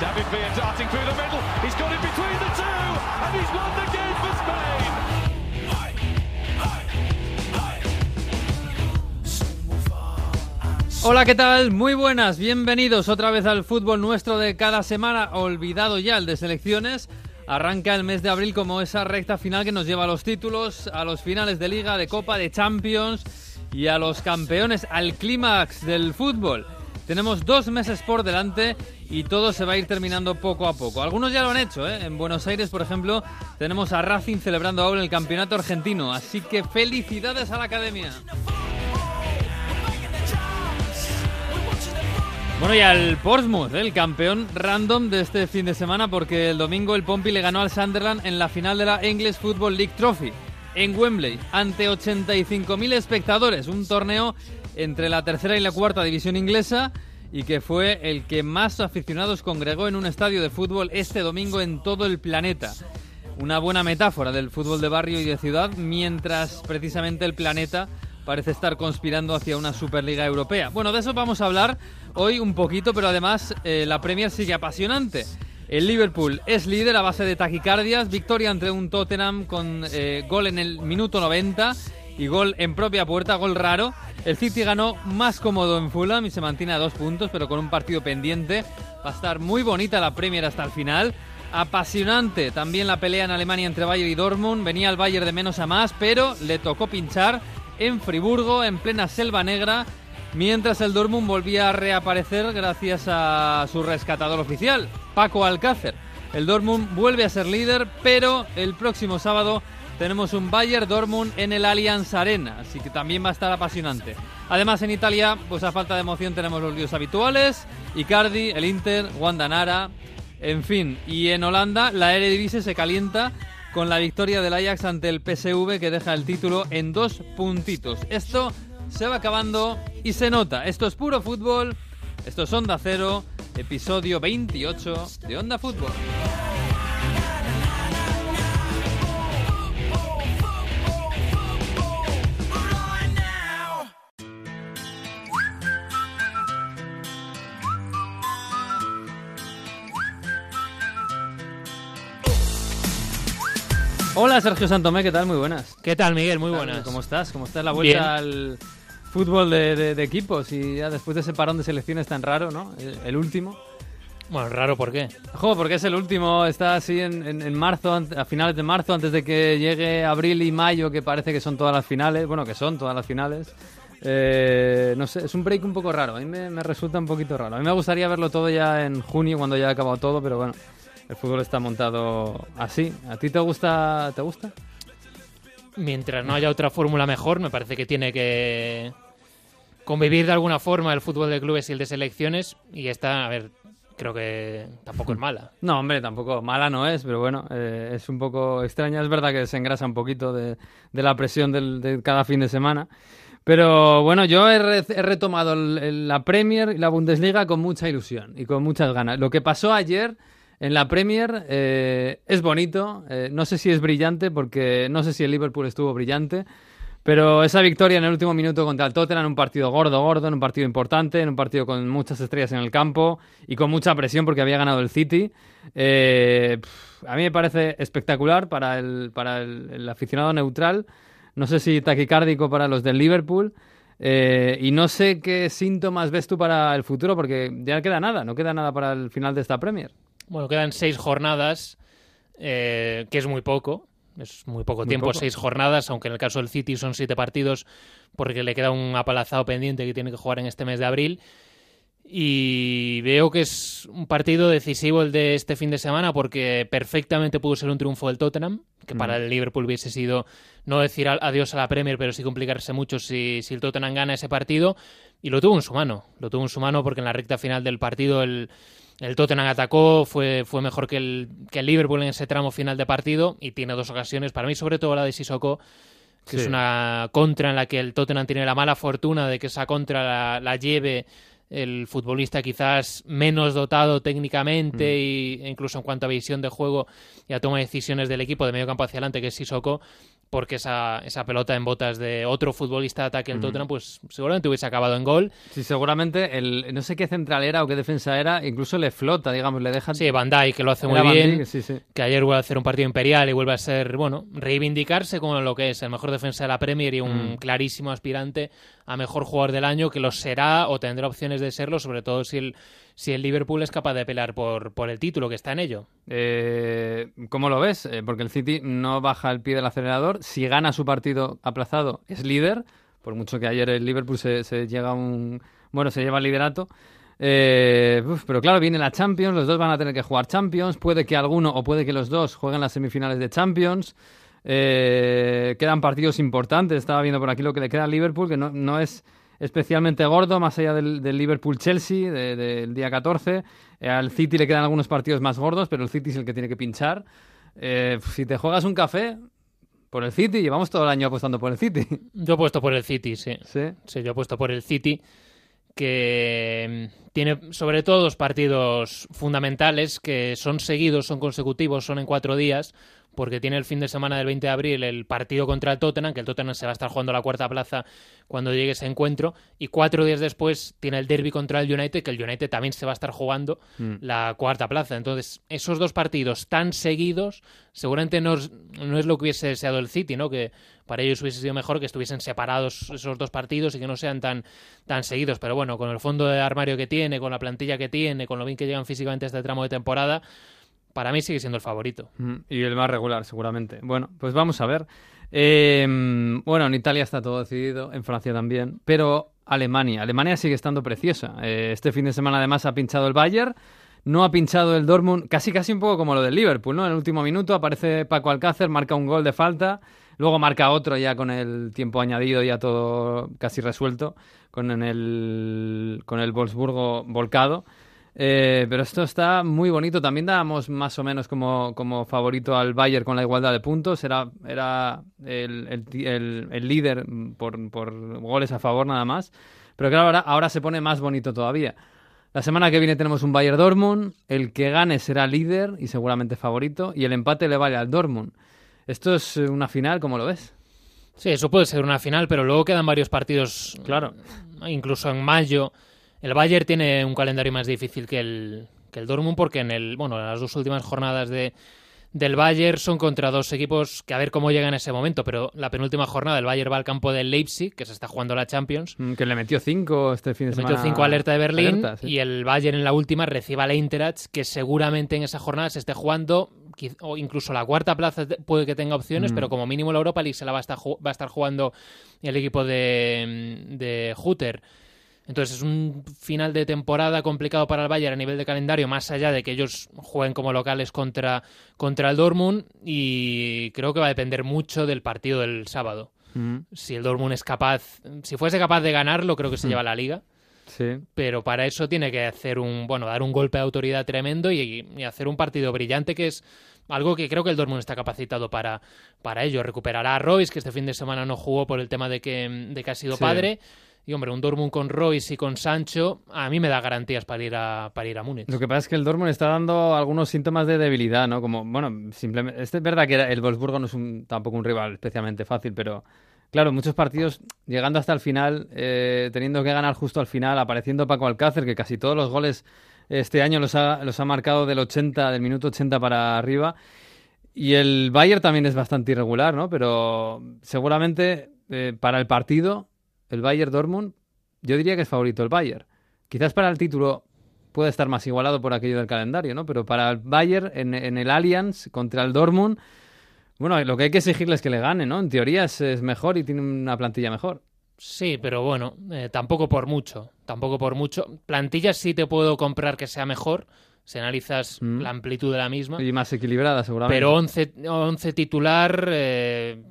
David Villa darting through the middle. He's got it between the two, and he's won the game for Spain. Hola, ¿qué tal? Muy buenas, bienvenidos otra vez al fútbol nuestro de cada semana, olvidado ya el de selecciones. Arranca el mes de abril como esa recta final que nos lleva a los títulos, a los finales de liga, de copa, de Champions y a los campeones, al clímax del fútbol. Tenemos dos meses por delante y todo se va a ir terminando poco a poco. Algunos ya lo han hecho, ¿eh? En Buenos Aires, por ejemplo, tenemos a Racing celebrando ahora el campeonato argentino. Así que felicidades a la academia. Bueno, y al Portsmouth, ¿eh? el campeón random de este fin de semana, porque el domingo el Pompi le ganó al Sunderland en la final de la English Football League Trophy en Wembley, ante 85.000 espectadores. Un torneo entre la tercera y la cuarta división inglesa y que fue el que más aficionados congregó en un estadio de fútbol este domingo en todo el planeta. Una buena metáfora del fútbol de barrio y de ciudad, mientras precisamente el planeta parece estar conspirando hacia una Superliga Europea. Bueno, de eso vamos a hablar hoy un poquito, pero además eh, la Premier sigue apasionante. El Liverpool es líder a base de taquicardias, victoria ante un Tottenham con eh, gol en el minuto 90 y gol en propia puerta, gol raro. El City ganó más cómodo en Fulham y se mantiene a dos puntos, pero con un partido pendiente. Va a estar muy bonita la Premier hasta el final. Apasionante también la pelea en Alemania entre Bayern y Dortmund. Venía el Bayern de menos a más, pero le tocó pinchar en Friburgo, en plena selva negra, mientras el Dortmund volvía a reaparecer gracias a su rescatador oficial, Paco Alcácer. El Dortmund vuelve a ser líder, pero el próximo sábado tenemos un Bayern Dortmund en el Allianz Arena, así que también va a estar apasionante. Además en Italia, pues a falta de emoción tenemos los líos habituales, Icardi, el Inter, Wanda Nara, en fin, y en Holanda la Eredivisie se calienta con la victoria del Ajax ante el PSV que deja el título en dos puntitos. Esto se va acabando y se nota. Esto es puro fútbol. Esto es Onda Cero, episodio 28 de Onda Fútbol. Hola Sergio Santomé, ¿qué tal? Muy buenas. ¿Qué tal, Miguel? Muy buenas. ¿Cómo estás? ¿Cómo está la vuelta al fútbol de, de- de equipos? Y ya después de ese parón de selecciones tan raro, ¿no? El, el último. Bueno, raro, ¿por qué? Jo, porque es el último, está así en, en- en marzo, a finales de marzo, antes de que llegue abril y mayo, que parece que son todas las finales. Bueno, que son todas las finales. Eh, no sé, es un break un poco raro. A mí me, me resulta un poquito raro. A mí me gustaría verlo todo ya en junio, cuando ya ha acabado todo, pero bueno, el fútbol está montado así. ¿A ti te gusta? ¿Te gusta? Mientras no haya otra fórmula mejor, me parece que tiene que convivir de alguna forma el fútbol de clubes y el de selecciones. Y esta, a ver, creo que tampoco es mala. No, hombre, tampoco mala no es, pero bueno, eh, es un poco extraña. Es verdad que se engrasa un poquito de, de la presión del- de cada fin de semana. Pero bueno, yo he, re- he retomado el- el- la Premier y la Bundesliga con mucha ilusión y con muchas ganas. Lo que pasó ayer en la Premier eh, es bonito. eh, no sé si es brillante, porque no sé si el Liverpool estuvo brillante. Pero esa victoria en el último minuto contra el Tottenham, en un partido gordo, gordo, en un partido importante, en un partido con muchas estrellas en el campo y con mucha presión porque había ganado el City, eh, a mí me parece espectacular para el, para el aficionado neutral. No sé si taquicárdico para los del Liverpool. eh, y no sé qué síntomas ves tú para el futuro, porque ya no queda nada, no queda nada para el final de esta Premier. Bueno, quedan seis jornadas, eh, que es muy poco. Es muy poco Muy tiempo, poco. seis jornadas, aunque en el caso del City son siete partidos, porque le queda un apalazado pendiente que tiene que jugar en este mes de abril. Y veo que es un partido decisivo el de este fin de semana porque perfectamente pudo ser un triunfo del Tottenham, que para el Liverpool hubiese sido no decir adiós a la Premier, pero sí complicarse mucho si, si el Tottenham gana ese partido. Y lo tuvo en su mano, lo tuvo en su mano porque en la recta final del partido el, el Tottenham atacó, fue, fue mejor que el, que el Liverpool en ese tramo final de partido y tiene dos ocasiones, para mí sobre todo la de Sissoko, que es una contra en la que el Tottenham tiene la mala fortuna de que esa contra la, la lleve el futbolista quizás menos dotado técnicamente Mm. y, e incluso en cuanto a visión de juego y a toma de decisiones del equipo de medio campo hacia adelante, que es Sissoko, porque esa, esa pelota en botas de otro futbolista de ataque del Mm. Tottenham, pues seguramente hubiese acabado en gol. Sí, seguramente el, no sé qué central era o qué defensa era, incluso le flota, digamos, le deja... Sí, Van Dijk, que lo hace muy Era bien. Dijk, sí, sí. que ayer vuelve a hacer un partido imperial y vuelve a ser, bueno, reivindicarse como lo que es el mejor defensa de la Premier y un Mm. clarísimo aspirante a mejor jugador del año, que lo será o tendrá opciones de serlo, sobre todo si el, si el Liverpool es capaz de pelear por, por el título, que está en ello. Eh, ¿Cómo lo ves? Eh, porque el City no baja el pie del acelerador. Si gana su partido aplazado, es líder. Por mucho que ayer el Liverpool se, se llega a un. Bueno, se lleva el liderato. Eh, pero claro, viene la Champions. Los dos van a tener que jugar Champions. Puede que alguno o puede que los dos jueguen las semifinales de Champions. Eh, quedan partidos importantes. Estaba viendo por aquí lo que le queda al Liverpool, que no, no es especialmente gordo, más allá del, del Liverpool-Chelsea de- del día 14. Eh, al City le quedan algunos partidos más gordos, pero el City es el que tiene que pinchar. Eh, si te juegas un café, por el City, llevamos todo el año apostando por el City. Yo he puesto por el City, sí. sí. Sí, yo he puesto por el City, que mm, tiene sobre todo dos partidos fundamentales que son seguidos, son consecutivos, son en cuatro días, porque tiene el fin de semana del 20 de abril el partido contra el Tottenham, que el Tottenham se va a estar jugando la cuarta plaza cuando llegue ese encuentro, y cuatro días después tiene el derby contra el United, que el United también se va a estar jugando Mm. la cuarta plaza. Entonces, esos dos partidos tan seguidos, seguramente no es, no es lo que hubiese deseado el City, ¿no? Que para ellos hubiese sido mejor que estuviesen separados esos dos partidos y que no sean tan, tan seguidos. Pero bueno, con el fondo de armario que tiene, con la plantilla que tiene, con lo bien que llegan físicamente a este tramo de temporada, para mí sigue siendo el favorito. Mm, Y el más regular, seguramente. Bueno, pues vamos a ver. Eh, bueno, en Italia está todo decidido, en Francia también, pero Alemania. Alemania sigue estando preciosa. Eh, este fin de semana además ha pinchado el Bayern, no ha pinchado el Dortmund, casi casi un poco como lo del Liverpool, ¿no? En el último minuto aparece Paco Alcácer, marca un gol de falta, luego marca otro ya con el tiempo añadido, ya todo casi resuelto, con el, con el Wolfsburgo volcado. Eh, pero esto está muy bonito. También dábamos más o menos como, como favorito al Bayern con la igualdad de puntos. Era, era el, el el- el líder por, por goles a favor nada más. Pero claro, ahora, ahora se pone más bonito todavía. La semana que viene tenemos un Bayern Dortmund. El que gane será líder y seguramente favorito. Y el empate le vale al Dortmund. Esto es una final, ¿cómo lo ves? Sí, eso puede ser una final, pero luego quedan varios partidos, Claro. incluso en mayo. El Bayern tiene un calendario más difícil que el, que el Dortmund porque en el, bueno, las dos últimas jornadas de, del Bayern son contra dos equipos que a ver cómo llegan en ese momento, pero la penúltima jornada el Bayern va al campo del Leipzig, que se está jugando la Champions, Mm, Que le metió cinco este fin de le semana. metió 5 alerta de Berlín Alerta, sí. y el Bayern en la última recibe al Eintracht que seguramente en esa jornada se esté jugando o incluso la cuarta plaza puede que tenga opciones, Mm. pero como mínimo la Europa League se la va a estar, va a estar jugando el equipo de, de Hutter. Entonces es un final de temporada complicado para el Bayern a nivel de calendario, más allá de que ellos jueguen como locales contra, contra el Dortmund y creo que va a depender mucho del partido del sábado. Mm, Si el Dortmund es capaz, si fuese capaz de ganarlo, creo que se Mm. lleva la liga Sí. pero para eso tiene que hacer un bueno dar un golpe de autoridad tremendo y, y hacer un partido brillante que es algo que creo que el Dortmund está capacitado para, para ello recuperará a Royce que este fin de semana no jugó por el tema de que, de que ha sido Sí. padre y hombre un Dortmund con Royce y con Sancho a mí me da garantías para ir a para ir a Múnich Lo que pasa es que el Dortmund está dando algunos síntomas de debilidad, ¿no? Como, bueno, simplemente... Es verdad que el Wolfsburgo no es un, tampoco un rival especialmente fácil, pero... Claro, muchos partidos llegando hasta el final, eh, teniendo que ganar justo al final, apareciendo Paco Alcácer, que casi todos los goles este año los ha, los ha marcado del 80, del minuto 80 para arriba. Y el Bayern también es bastante irregular, ¿no? Pero seguramente eh, para el partido, el Bayern Dortmund, yo diría que es favorito el Bayern. Quizás para el título puede estar más igualado por aquello del calendario, ¿no? Pero para el Bayern en, en el Allianz contra el Dortmund, bueno, lo que hay que exigirle es que le gane, ¿no? En teoría es, es mejor y tiene una plantilla mejor. Sí, pero bueno, eh, tampoco por mucho, tampoco por mucho. Plantillas sí te puedo comprar que sea mejor, si analizas Mm. la amplitud de la misma. Y más equilibrada, seguramente. Pero 11, 11 titular, eh,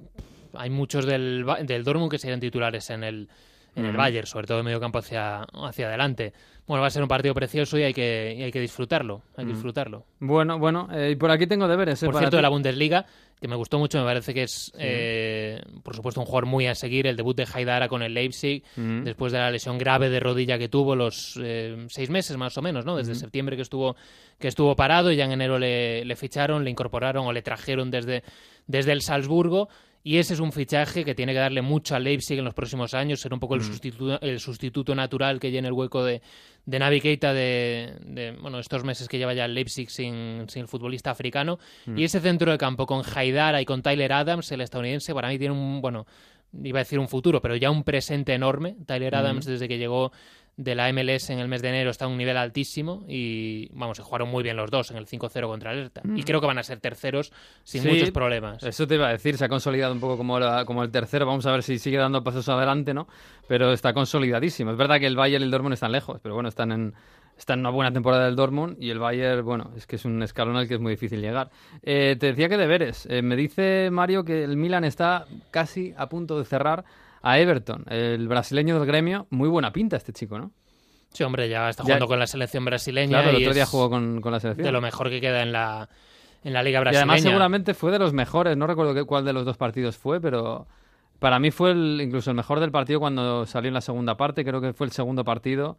hay muchos del, del Dortmund que serían titulares en el, en el. Bayern, sobre todo de medio campo hacia, hacia adelante. Bueno, va a ser un partido precioso y hay que, y hay que disfrutarlo. Hay que disfrutarlo. Bueno, bueno, eh, y por aquí tengo deberes. eh, Por para cierto, ti. de la Bundesliga, que me gustó mucho, me parece que es, eh, por supuesto, un jugador muy a seguir, el debut de Haidara con el Leipzig, después de la lesión grave de rodilla que tuvo los eh, seis meses más o menos, ¿no? Desde septiembre que estuvo, que estuvo parado y ya en enero le, le ficharon, le incorporaron o le trajeron desde, desde el Salzburgo. Y ese es un fichaje que tiene que darle mucho al Leipzig en los próximos años, ser un poco el, Mm. sustituto, el sustituto natural que llene el hueco de, de Navi Keita de, de, bueno, estos meses que lleva ya el Leipzig sin, sin el futbolista africano. Mm. Y ese centro de campo con Haidara y con Tyler Adams, el estadounidense, para mí tiene un, bueno, iba a decir un futuro, pero ya un presente enorme. Tyler Adams, desde que llegó de la MLS en el mes de enero, está a un nivel altísimo y, vamos, se jugaron muy bien los dos en el 5-0 contra el Hertha. Y creo que van a ser terceros sin Sí, muchos problemas. Eso te iba a decir, se ha consolidado un poco como, la- como el tercero. Vamos a ver si sigue dando pasos adelante, ¿no? Pero está consolidadísimo. Es verdad que el Bayern y el Dortmund están lejos, pero bueno, están en, están en una buena temporada del Dortmund y el Bayern, bueno, es que es un escalón al que es muy difícil llegar. Eh, te decía que deberes. Eh, me dice Mario que el Milan está casi a punto de cerrar a Everton, el brasileño del gremio. Muy buena pinta este chico, ¿no? Sí, hombre, ya está Ya- jugando con la selección brasileña Claro, el y otro día jugó con, con la selección. de lo mejor que queda en la, en la liga Y brasileña. además seguramente fue de los mejores, no recuerdo qué- cuál de los dos partidos fue, pero para mí fue el, incluso el mejor del partido cuando salió en la segunda parte, creo que fue el segundo partido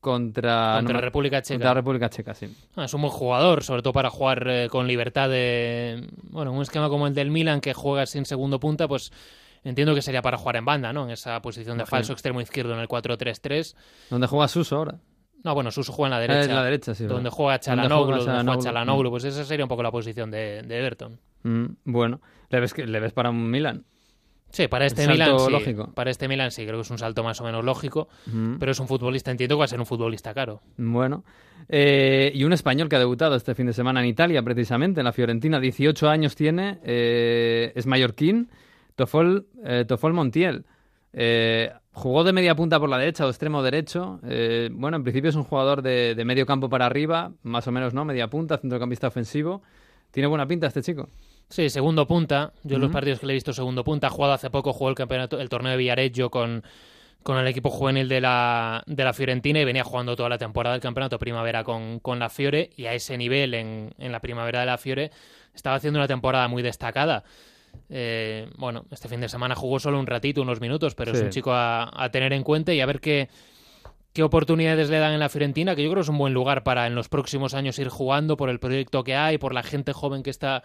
contra, contra no República Checa. contra República Checa, sí. Ah, es un buen jugador, sobre todo para jugar eh, con libertad de... Bueno, un esquema como el del Milan que juega sin segundo punta, pues entiendo que sería para jugar en banda, ¿no? En esa posición de falso extremo izquierdo en el 4-3-3. ¿Dónde juega Suso ahora? No, bueno, Suso juega en la Eh, derecha. en la derecha, sí. donde juega ¿Dónde Chalanoglu, donde juega? Chalanoglu, pues esa sería un poco la posición de, de Everton. Mm, bueno, ¿le ves, que, ¿le ves para un Milan? Sí, para este Milan sí. lógico. Para este Milan sí, creo que es un salto más o menos lógico, Mm, pero es un futbolista, entiendo que va a ser un futbolista caro. Bueno. Eh, y un español que ha debutado este fin de semana en Italia, precisamente, en la Fiorentina. 18 años tiene, eh, es mallorquín, Tofol, eh, Tofol Montiel. Eh, jugó de media punta por la derecha o extremo derecho. Eh, bueno, en principio es un jugador de, de medio campo para arriba, más o menos, ¿no? Media punta, centrocampista ofensivo. Tiene buena pinta este chico. Sí, segundo punta. Yo en los Ujú. partidos que le he visto segundo punta, ha jugado hace poco, jugó el campeonato, el torneo de Villareggio con, con el equipo juvenil de la, de la Fiorentina y venía jugando toda la temporada del campeonato primavera con, con la Fiore y a ese nivel en, en la primavera de la Fiore estaba haciendo una temporada muy destacada. Eh, bueno, este fin de semana jugó solo un ratito, unos minutos, pero es un chico a, a tener en cuenta y a ver qué, qué oportunidades le dan en la Fiorentina, que yo creo que es un buen lugar para en los próximos años ir jugando por el proyecto que hay, por la gente joven que está,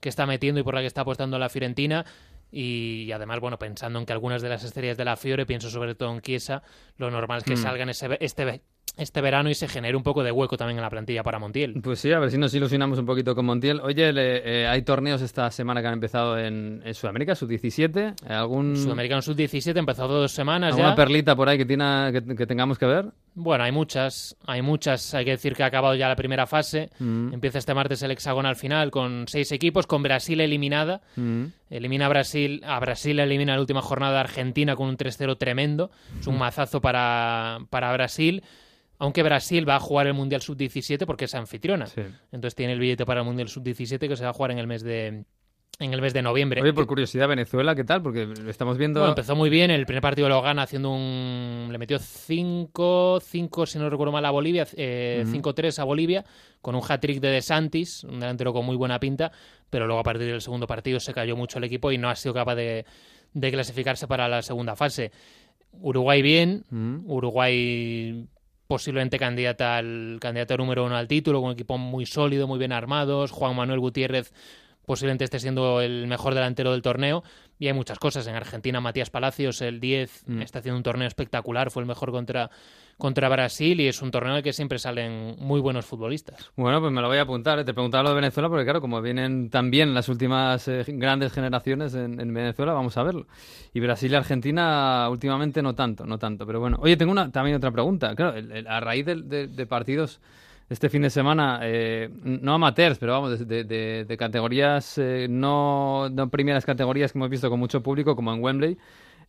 que está metiendo y por la que está apostando la Fiorentina. Y además, bueno, pensando en que algunas de las estrellas de la Fiore, pienso sobre todo en Chiesa, lo normal es que Mm. salgan ese, este, este verano y se genere un poco de hueco también en la plantilla para Montiel. Pues sí, a ver si nos ilusionamos un poquito con Montiel. Oye, le- eh, hay torneos esta semana que han empezado en, en Sudamérica, sub-17. ¿Algún, Sudamericano Sub-17 empezó dos semanas ¿Alguna ya. perlita por ahí que, tiene, que, que tengamos que ver? Bueno, hay muchas, hay muchas. Hay que decir que ha acabado ya la primera fase. Mm, Empieza este martes el hexagonal final con seis equipos, con Brasil eliminada. mm. Elimina a Brasil, a Brasil elimina la última jornada a Argentina con un 3-0 tremendo. Es un mazazo para, para Brasil. Aunque Brasil va a jugar el Mundial Sub-17 porque es anfitriona. Sí. Entonces tiene el billete para el Mundial Sub-17 que se va a jugar en el mes de, en el mes de noviembre. Oye, por curiosidad, Venezuela, ¿qué tal? Porque estamos viendo... Bueno, empezó muy bien. El primer partido lo gana haciendo un. Le metió 5, 5 si no recuerdo mal, a Bolivia. eh, Ujú. 5-3 a Bolivia. Con un hat-trick de De Santis, un delantero con muy buena pinta. Pero luego a partir del segundo partido se cayó mucho el equipo y no ha sido capaz de, de clasificarse para la segunda fase. Uruguay bien. Uruguay posiblemente candidata al candidato número uno al título, con un equipo muy sólido, muy bien armados. Juan Manuel Gutiérrez posiblemente esté siendo el mejor delantero del torneo. Y hay muchas cosas. En Argentina, Matías Palacios, el 10, Mm. está haciendo un torneo espectacular. Fue el mejor contra, contra Brasil y es un torneo en el que siempre salen muy buenos futbolistas. Bueno, pues me lo voy a apuntar. ¿eh? Te preguntaba lo de Venezuela porque, claro, como vienen también las últimas eh, grandes generaciones en, en Venezuela, vamos a verlo. Y Brasil y Argentina últimamente no tanto, no tanto. Pero bueno, oye, tengo una, también otra pregunta. Claro, el- el- a raíz de, de- de partidos este fin de semana, eh, no amateurs, pero vamos, de, categorías, eh, no, no primeras categorías que hemos visto con mucho público, como en Wembley,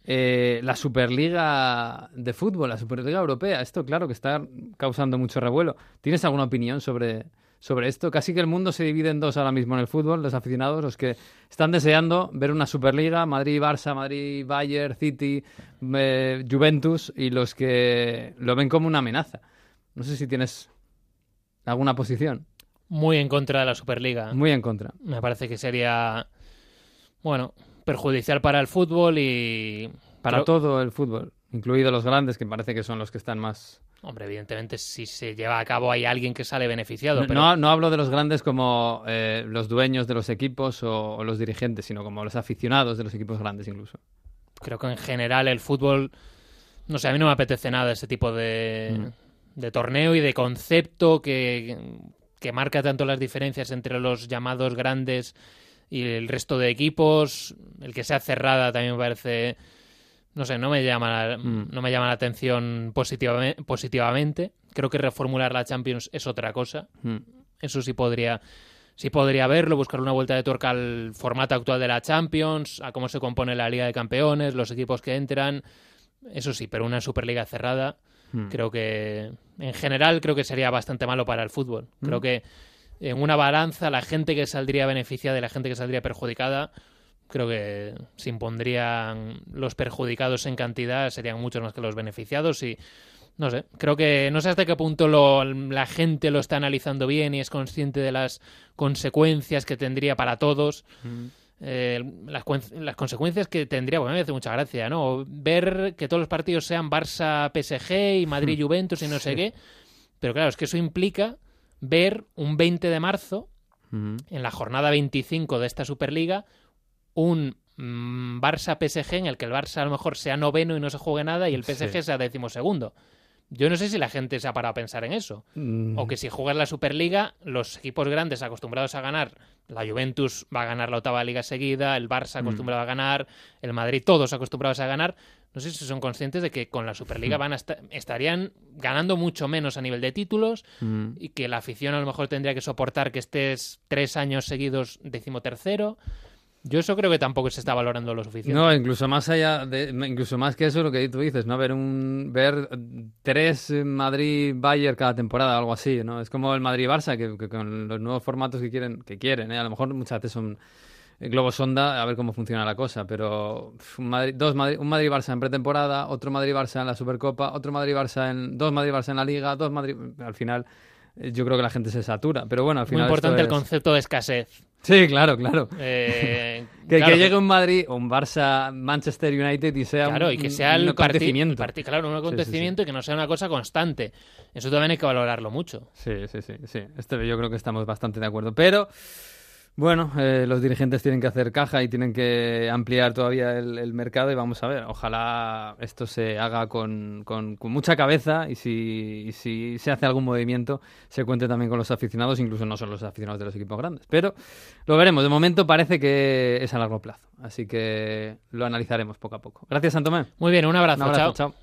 eh, la Superliga de fútbol, la Superliga Europea, esto claro que está causando mucho revuelo. ¿Tienes alguna opinión sobre, sobre esto. Casi que el mundo se divide en dos ahora mismo en el fútbol, los aficionados, los que están deseando ver una Superliga, Madrid-Barça, Madrid-Bayern, City, eh, Juventus, y los que lo ven como una amenaza. No sé si tienes alguna posición. Muy en contra de la Superliga. Muy en contra. Me parece que sería, bueno, perjudicial para el fútbol y... Para todo el fútbol, incluidos los grandes, que parece que son los que están más... Hombre, evidentemente si se lleva a cabo hay alguien que sale beneficiado, No, pero no, no hablo de los grandes como eh, los dueños de los equipos o, o los dirigentes, sino como los aficionados de los equipos grandes incluso. creo que en general el fútbol, no sé, a mí no me apetece nada ese tipo de, Mm. De torneo y de concepto que, que marca tanto las diferencias entre los llamados grandes y el resto de equipos. El que sea cerrada también me parece, no sé, no me llama la, Mm. no me llama la atención positivame- positivamente. Creo que reformular la Champions es otra cosa. Mm. Eso sí podría, sí podría verlo, buscar una vuelta de tuerca al formato actual de la Champions, a cómo se compone la Liga de Campeones, los equipos que entran. Eso sí, pero una Superliga cerrada, Mm. creo que en general creo que sería bastante malo para el fútbol. Creo Mm. que en una balanza la gente que saldría beneficiada y la gente que saldría perjudicada, creo que se impondrían los perjudicados en cantidad, serían muchos más que los beneficiados y no sé, creo que no sé hasta qué punto lo- la gente lo está analizando bien y es consciente de las consecuencias que tendría para todos. Mm. Eh, las, las consecuencias que tendría, bueno, me hace mucha gracia, ¿no? Ver que todos los partidos sean Barça-PSG y Madrid-Juventus y no sé qué. Pero claro, es que eso implica ver un 20 de marzo, en la jornada 25 de esta Superliga, un mm, Barça-PSG en el que el Barça a lo mejor sea noveno y no se juegue nada y el PSG Sí. sea decimosegundo. Yo no sé si la gente se ha parado a pensar en eso. Mm. O que si juegas la Superliga, los equipos grandes acostumbrados a ganar, la Juventus va a ganar la octava liga seguida, el Barça acostumbrado a ganar, el Madrid, todos acostumbrados a ganar. No sé si son conscientes de que con la Superliga van a esta- estarían ganando mucho menos a nivel de títulos Mm. y que la afición a lo mejor tendría que soportar que estés tres años seguidos decimotercero. Yo eso creo que tampoco se está valorando lo suficiente. No, incluso más allá de, incluso más que eso, lo que tú dices, ¿no? Ver un ver tres Madrid Bayern cada temporada, algo así, ¿no? Es como el Madrid Barça, que, que con los nuevos formatos que quieren, que quieren, ¿eh? A lo mejor muchas veces son globos sonda a ver cómo funciona la cosa, pero un Madrid, dos Madrid, un Madrid Barça en pretemporada, otro Madrid Barça en la Supercopa, otro Madrid Barça en dos Madrid Barça en la Liga, dos Madrid, al final eh, yo creo que la gente se satura, pero bueno, al Muy final importante el es- concepto de escasez. Sí, claro, claro. Eh, Que, claro, que llegue un Madrid o un Barça Manchester United y sea Claro, un, y que sea un el parti- acontecimiento. el parti- claro, un sí, sí. acontecimiento y que no sea una cosa constante. Eso también hay que valorarlo mucho. Sí, sí, sí, sí. Este yo creo que estamos bastante de acuerdo. Pero, bueno, eh, los dirigentes tienen que hacer caja y tienen que ampliar todavía el, el mercado y vamos a ver. Ojalá esto se haga con, con- con mucha cabeza y si, y si se hace algún movimiento se cuente también con los aficionados, incluso no solo los aficionados de los equipos grandes. Pero lo veremos. De momento parece que es a largo plazo. Así que lo analizaremos poco a poco. Gracias, Santomé. Muy bien, un abrazo, Un abrazo, chao. chao.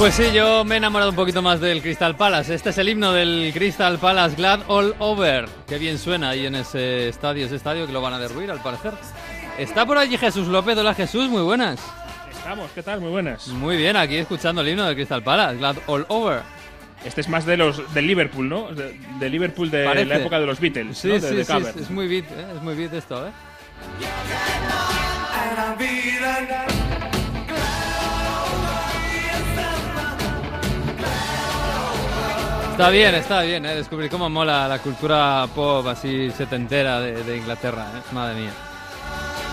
Pues sí, yo me he enamorado un poquito más del Crystal Palace. Este es el himno del Crystal Palace Glad All Over. Qué bien suena ahí en ese estadio, ese estadio que lo van a derruir al parecer. Está por allí Jesús López. Hola Jesús, muy buenas. Estamos, ¿qué tal? Muy buenas. Muy bien, aquí escuchando el himno del Crystal Palace, Glad All Over. Este es más de los del Liverpool, ¿no? De, de Liverpool de Parece. la época de los Beatles, Sí, ¿no? De, sí, de sí, cover. es muy beat, ¿eh? es muy beat esto, ¿eh? Está bien, está bien, ¿eh? Descubrir cómo mola la cultura pop así setentera de, de Inglaterra, ¿eh? Madre mía.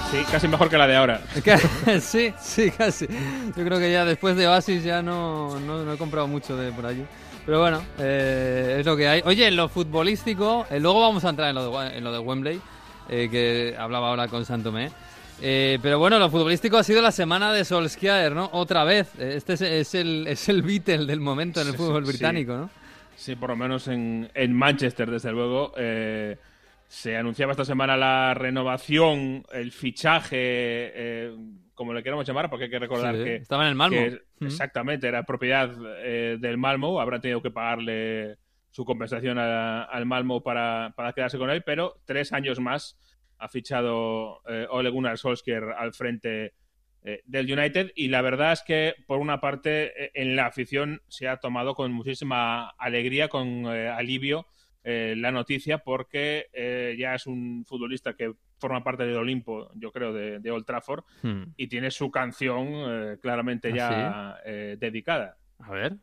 Sí, casi mejor que la de ahora. Sí, sí, casi. Yo creo que ya después de Oasis ya no, no, no he comprado mucho de por allí. Pero bueno, eh, es lo que hay. Oye, en lo futbolístico, eh, luego vamos a entrar en lo de, en lo de Wembley, eh, que hablaba ahora con Santomé. Eh, pero bueno, lo futbolístico ha sido la semana de Solskjaer, ¿no? Otra vez. Este es, es el, es el Beatle del momento en el Sí, fútbol sí. británico, ¿no? Sí, por lo menos en, en Manchester, desde luego. eh, se anunciaba esta semana la renovación, el fichaje, eh, como le queramos llamar, porque hay que recordar Sí, que. estaba en el Malmo. que Mm. Exactamente, era propiedad eh, del Malmo. Habrá tenido que pagarle su compensación a- al Malmo para, para quedarse con él, pero tres años más ha fichado Ole Gunnar Solskjaer al frente eh, del United y la verdad es que por una parte eh, en la afición se ha tomado con muchísima alegría, con eh, alivio eh, la noticia porque eh, ya es un futbolista que forma parte del Olimpo, yo creo, de, de Old Trafford Hmm. y tiene su canción eh, claramente ¿Ah, ya eh, dedicada. A ver.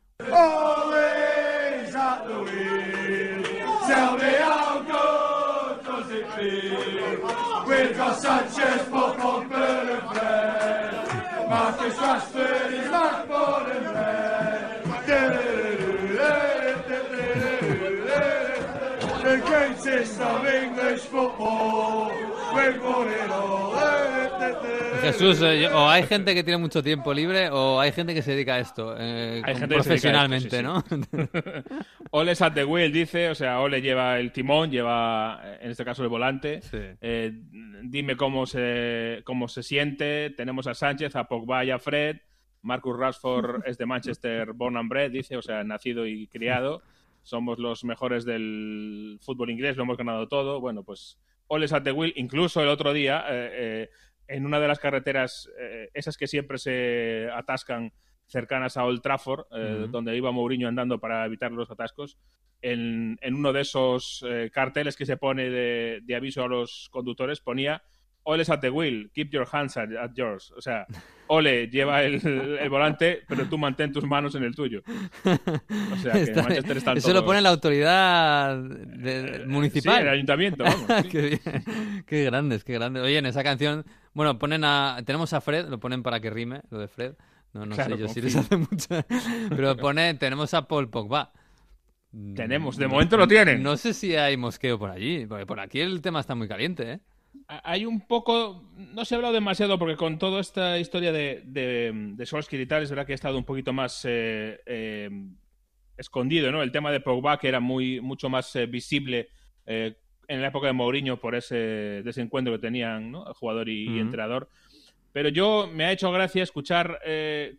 Marcus Jesús, eh, o hay gente que tiene mucho tiempo libre o hay gente que se dedica a esto eh, Hay como gente que se dedica a profesionalmente, ¿no? Ole at the wheel, dice, o sea, Ole lleva el timón, lleva, en este caso, el volante. Sí. Eh, dime cómo se, cómo se siente. Tenemos a Sánchez, a Pogba y a Fred. Marcus Rashford es de Manchester, born and bred, dice, o sea, nacido y criado. Somos los mejores del fútbol inglés, lo hemos ganado todo. Bueno, pues Ole is at the wheel. Incluso el otro día, eh, eh, en una de las carreteras, eh, esas que siempre se atascan cercanas a Old Trafford, eh, Ujú. donde iba Mourinho andando para evitar los atascos, en, en uno de esos eh, carteles que se pone de, de aviso a los conductores ponía Ole at the wheel, keep your hands at, at yours. O sea, Ole lleva el, el volante, pero tú mantén tus manos en el tuyo. O sea, que Está- Manchester están eso lo pone la autoridad de- Eh, municipal. Sí, el ayuntamiento, vamos. sí. qué, bien. Qué grandes, qué grandes. Oye, en esa canción, bueno, ponen a, tenemos a Fred, lo ponen para que rime, lo de Fred. No, no Claro, sé yo si les fin. hace mucho. Pero pone, tenemos a Paul Pogba. Tenemos, de momento lo tienen. No sé si hay mosqueo por allí, porque por aquí el tema está muy caliente, ¿eh? Hay un poco, no se ha hablado demasiado porque con toda esta historia de, de, de Solskjaer y tal, es verdad que ha estado un poquito más eh, eh, escondido, ¿no? El tema de Pogba, que era muy, mucho más eh, visible en la época de Mourinho por ese desencuentro que tenían, ¿no? El jugador y, y entrenador. Pero yo me ha hecho gracia escuchar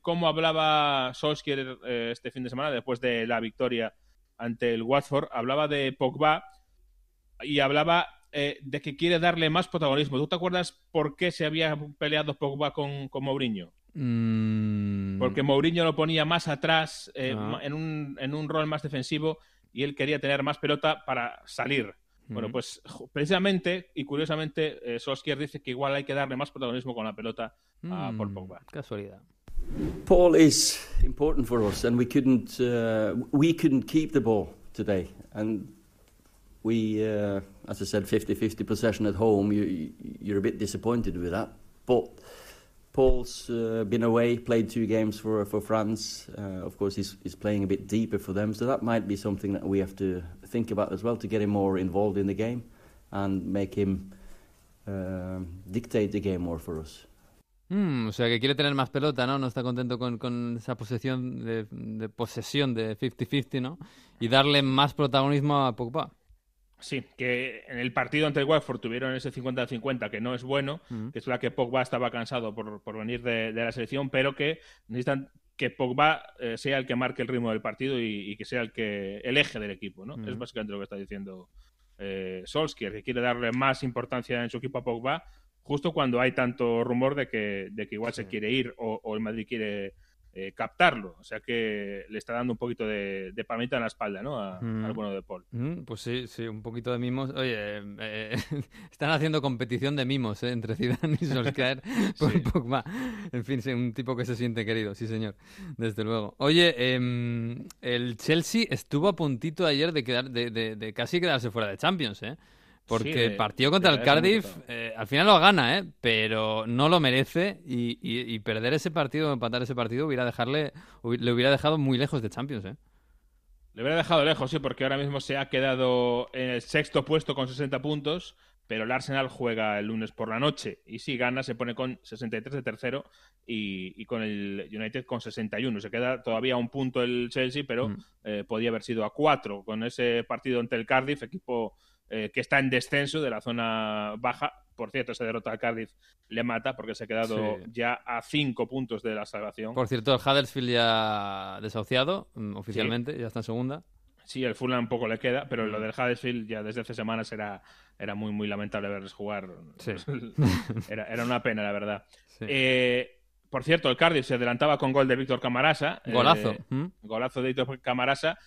cómo hablaba Solskjaer este fin de semana después de la victoria ante el Watford. Hablaba de Pogba y hablaba eh, de que quiere darle más protagonismo. ¿Tú te acuerdas por qué se había peleado Pogba con, con Mourinho? Mm, Porque Mourinho lo ponía más atrás, eh, Ah. en, un, en un rol más defensivo, y él quería tener más pelota para salir. Bueno, Ujú. pues precisamente y curiosamente, eh, Solskjaer dice que igual hay que darle más protagonismo con la pelota a Paul mm, Pogba. Casualidad. Paul is important for us, and we couldn't uh, we couldn't keep the ball today, and we, uh, as I said, 50-50 possession at home. You, you're a bit disappointed with that, but Paul's uh, been away, played two games for for France. Uh, of course, he's he's playing a bit deeper for them, so that might be something that we have to think about as well to get him more involved in the game and make him um dictate the game more for us. Mm, o sea, que quiere tener más pelota, ¿no? No está contento con, con esa posesión de, de posesión de 50-50, ¿no? Y darle más protagonismo a Pogba. Sí, que en el partido ante el Watford tuvieron ese 50-50 que no es bueno, que es la que Pogba estaba cansado por, por venir de, de la selección, pero que necesitan que Pogba eh, sea el que marque el ritmo del partido y, y que sea el que el eje del equipo, ¿no? Es básicamente lo que está diciendo eh, Solskjaer, que quiere darle más importancia en su equipo a Pogba, justo cuando hay tanto rumor de que, de que igual se quiere ir o, o el Madrid quiere eh, captarlo. O sea que le está dando un poquito de, de palmita en la espalda, ¿no? A- Mm. Al bueno de Paul. Mm, pues sí, sí, un poquito de mimos. Oye, eh, eh, están haciendo competición de mimos ¿eh? entre Zidane y Solskjaer por Sí. Pogba. En fin, sí, un tipo que se siente querido, sí señor, desde luego. Oye, em, el Chelsea estuvo a puntito ayer de quedar, de, de- de casi quedarse fuera de Champions, ¿eh? Porque Sí, el partido contra el Cardiff, eh, al final lo gana, ¿eh? Pero no lo merece y, y- y perder ese partido, empatar ese partido, hubiera dejarle, le hubiera dejado muy lejos de Champions, ¿eh? Le hubiera dejado lejos, sí, porque ahora mismo se ha quedado en el sexto puesto con 60 puntos. pero el Arsenal juega el lunes por la noche y si gana se pone con 63 de tercero y, y con el United con 61. Se queda todavía a un punto el Chelsea, pero Mm. eh, podía haber sido a cuatro con ese partido ante el Cardiff, equipo eh, que está en descenso de la zona baja. Por cierto, esa derrota al Cardiff le mata porque se ha quedado Sí. ya a cinco puntos de la salvación. Por cierto, el Huddersfield ya desahuciado mm, oficialmente, ya está en segunda. Sí, el Fulham un poco le queda, pero Mm. lo del Huddersfield ya desde hace semanas era, era muy, muy lamentable verles jugar. Sí. era, era una pena, la verdad. Sí. Eh, por cierto, el Cardiff se adelantaba con gol de Víctor Camarasa. eh, Golazo. ¿m? golazo de Víctor Camarasa.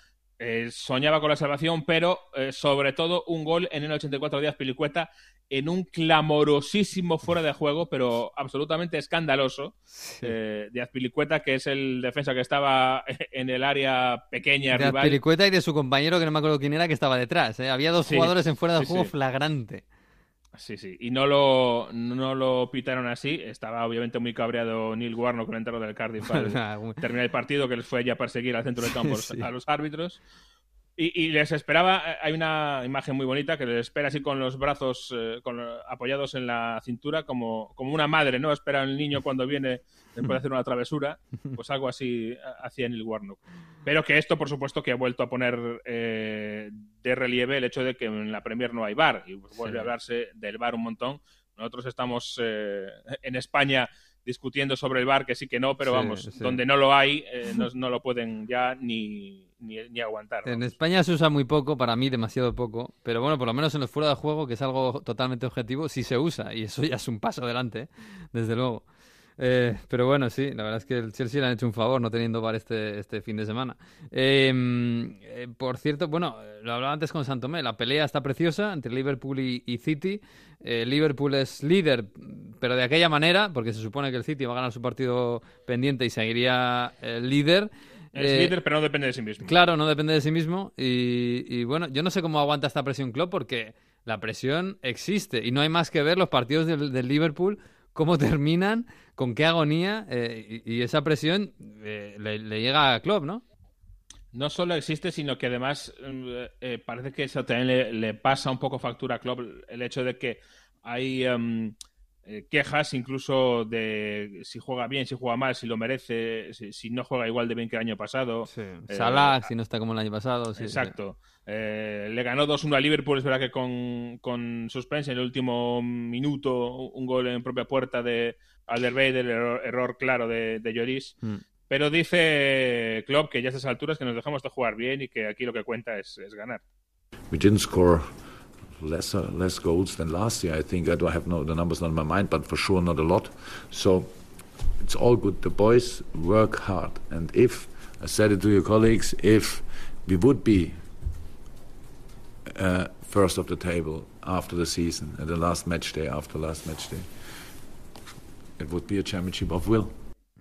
Eh, soñaba con la salvación, pero eh, sobre todo un gol en el 84 días Pilicueta en un clamorosísimo fuera de juego, pero absolutamente escandaloso eh, de Azpilicueta, que es el defensa que estaba en el área pequeña De rival. Azpilicueta y de su compañero, que no me acuerdo quién era, que estaba detrás. ¿eh? Había dos Sí, jugadores en fuera de sí, juego sí. flagrante. Sí, sí. Y no lo, no lo pitaron así. Estaba obviamente muy cabreado Neil Warnock con el entero del Cardiff al terminar el partido, que les fue ya a perseguir al centro del campo Sí. a los árbitros. Y, y les esperaba, eh, hay una imagen muy bonita que les espera así con los brazos eh, con, apoyados en la cintura, como, como una madre, ¿no? Espera al niño cuando viene después de hacer una travesura. Pues algo así hacía Neil Warnock. Pero que esto, por supuesto, que ha vuelto a poner eh, de relieve el hecho de que en la Premier no hay bar. Y vuelve Sí. a hablarse del bar un montón. Nosotros estamos eh, en España discutiendo sobre el bar, que sí que no, pero Sí, vamos, sí. donde no lo hay, eh, no, no lo pueden ya ni, ni, ni aguantar. En. España se usa muy poco, para mí demasiado poco, pero bueno, por lo menos en los fuera de juego, que es algo totalmente objetivo, sí se usa y eso ya es un paso adelante, ¿eh? desde luego. Eh, pero bueno, sí, la verdad es que el Chelsea le han hecho un favor no teniendo VAR este, este fin de semana. Eh, eh, por cierto, bueno, lo hablaba antes con Santomé, la pelea está preciosa entre Liverpool y, y City. Eh, Liverpool es líder, pero de aquella manera, porque se supone que el City va a ganar su partido pendiente y seguiría eh, líder. Es Eh, líder, pero no depende de sí mismo. Claro, no depende de sí mismo. Y, y bueno, yo no sé cómo aguanta esta presión Klopp porque la presión existe y no hay más que ver los partidos del, del Liverpool, cómo terminan, con qué agonía eh, y, y esa presión eh, le, le llega a Klopp, ¿no? No solo existe, sino que además eh, eh, parece que eso también le, le pasa un poco factura a Klopp el hecho de que hay em, eh, quejas incluso de si juega bien, si juega mal, si lo merece, si, si no juega igual de bien que el año pasado. Eh, Salah, si no está como el año pasado. sí, Exacto. Eh, le ganó 2-1 a Liverpool, es verdad que con, con suspense en el último minuto, un gol en propia puerta de Alderweireld, error, error claro de, de Lloris. sí. Mm. Pero dice Klopp que ya a estas alturas que nos dejamos de jugar bien y que aquí lo que cuenta es, es ganar. We didn't score lesser, less goals than last year. I think I don't have no, the numbers not in my mind, but for sure not a lot. So it's all good. The boys work hard, and if I said it to your colleagues, if we would be uh, first of the table after the season, at the last match day, after last match day, it would be a championship of will.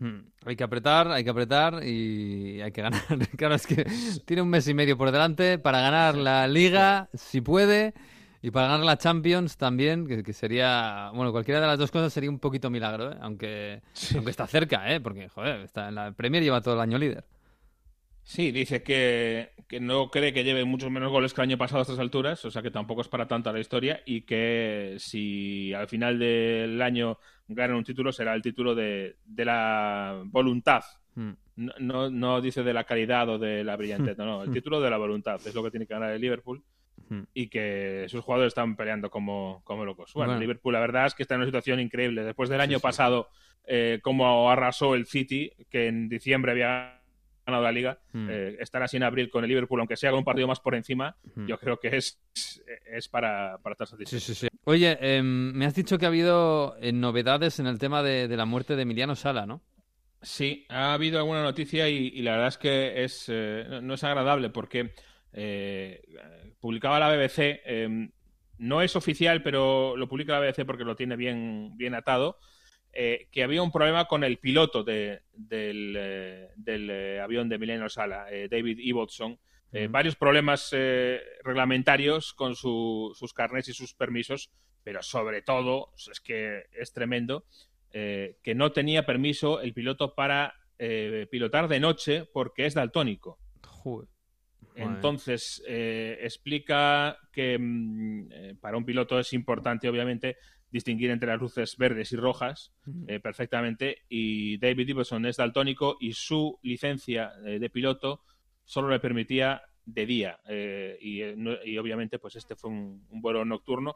Mm. Hay que apretar, hay que apretar y hay que ganar. Claro, es que tiene un mes y medio por delante para ganar la Liga, si puede, y para ganar la Champions también, que, que sería, bueno, cualquiera de las dos cosas sería un poquito milagro, ¿eh? aunque, aunque está cerca, ¿eh? porque, joder, está en la Premier lleva todo el año líder. Sí, dice que, que no cree que lleve muchos menos goles que el año pasado a estas alturas, o sea que tampoco es para tanto la historia y que si al final del año ganan un título será el título de, de la voluntad. Mm. No, no, no dice de la calidad o de la brillantez, no, no, el título de la voluntad es lo que tiene que ganar el Liverpool. Y que sus jugadores están peleando como, como locos. Bueno, Bueno. Liverpool la verdad es que está en una situación increíble. Después del año sí. pasado, eh, como arrasó el City, que en diciembre había ganado la liga, Mm. eh, estar así en abril con el Liverpool, aunque sea con un partido más por encima, Mm. yo creo que es, es para, para estar satisfecho. Sí. Oye, em, me has dicho que ha habido eh, novedades en el tema de, de la muerte de Emiliano Sala, ¿no? Sí, ha habido alguna noticia y, y la verdad es que es, eh, no- no es agradable porque eh, publicaba la BBC, eh, no es oficial, pero lo publica la BBC porque lo tiene bien, bien atado, eh, que había un problema con el piloto de- del, eh, del, avión de Mileno Sala, David Ibbotson. Eh. Varios problemas eh, reglamentarios con su- sus carnets y sus permisos, pero sobre todo, es que es tremendo, eh, que no tenía permiso el piloto para eh, pilotar de noche porque es daltónico. Joder. Entonces, eh, explica que mm, eh, para un piloto es importante, obviamente, distinguir entre las luces verdes y rojas eh, perfectamente. Y David Iverson es daltónico y su licencia eh, de piloto solo le permitía de día. eh, y, eh, no- y obviamente, pues este fue un, un vuelo nocturno.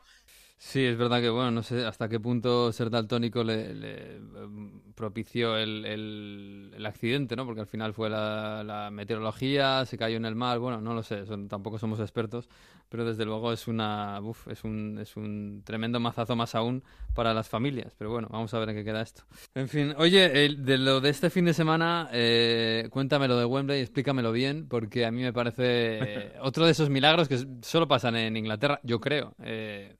Sí, es verdad que, bueno, no sé hasta qué punto ser daltónico le, le, em, propició el, el- el accidente, ¿no? Porque al final fue la, la meteorología, se cayó en el mar, bueno, no lo sé, son- tampoco somos expertos, pero desde luego es una, uf, es un, es un tremendo mazazo más aún para las familias. Pero bueno, vamos a ver en qué queda esto. En fin, oye, el- de lo de este fin de semana, eh, cuéntamelo de Wembley, explícamelo bien, porque a mí me parece eh, otro de esos milagros que solo pasan en Inglaterra, yo creo. Eh,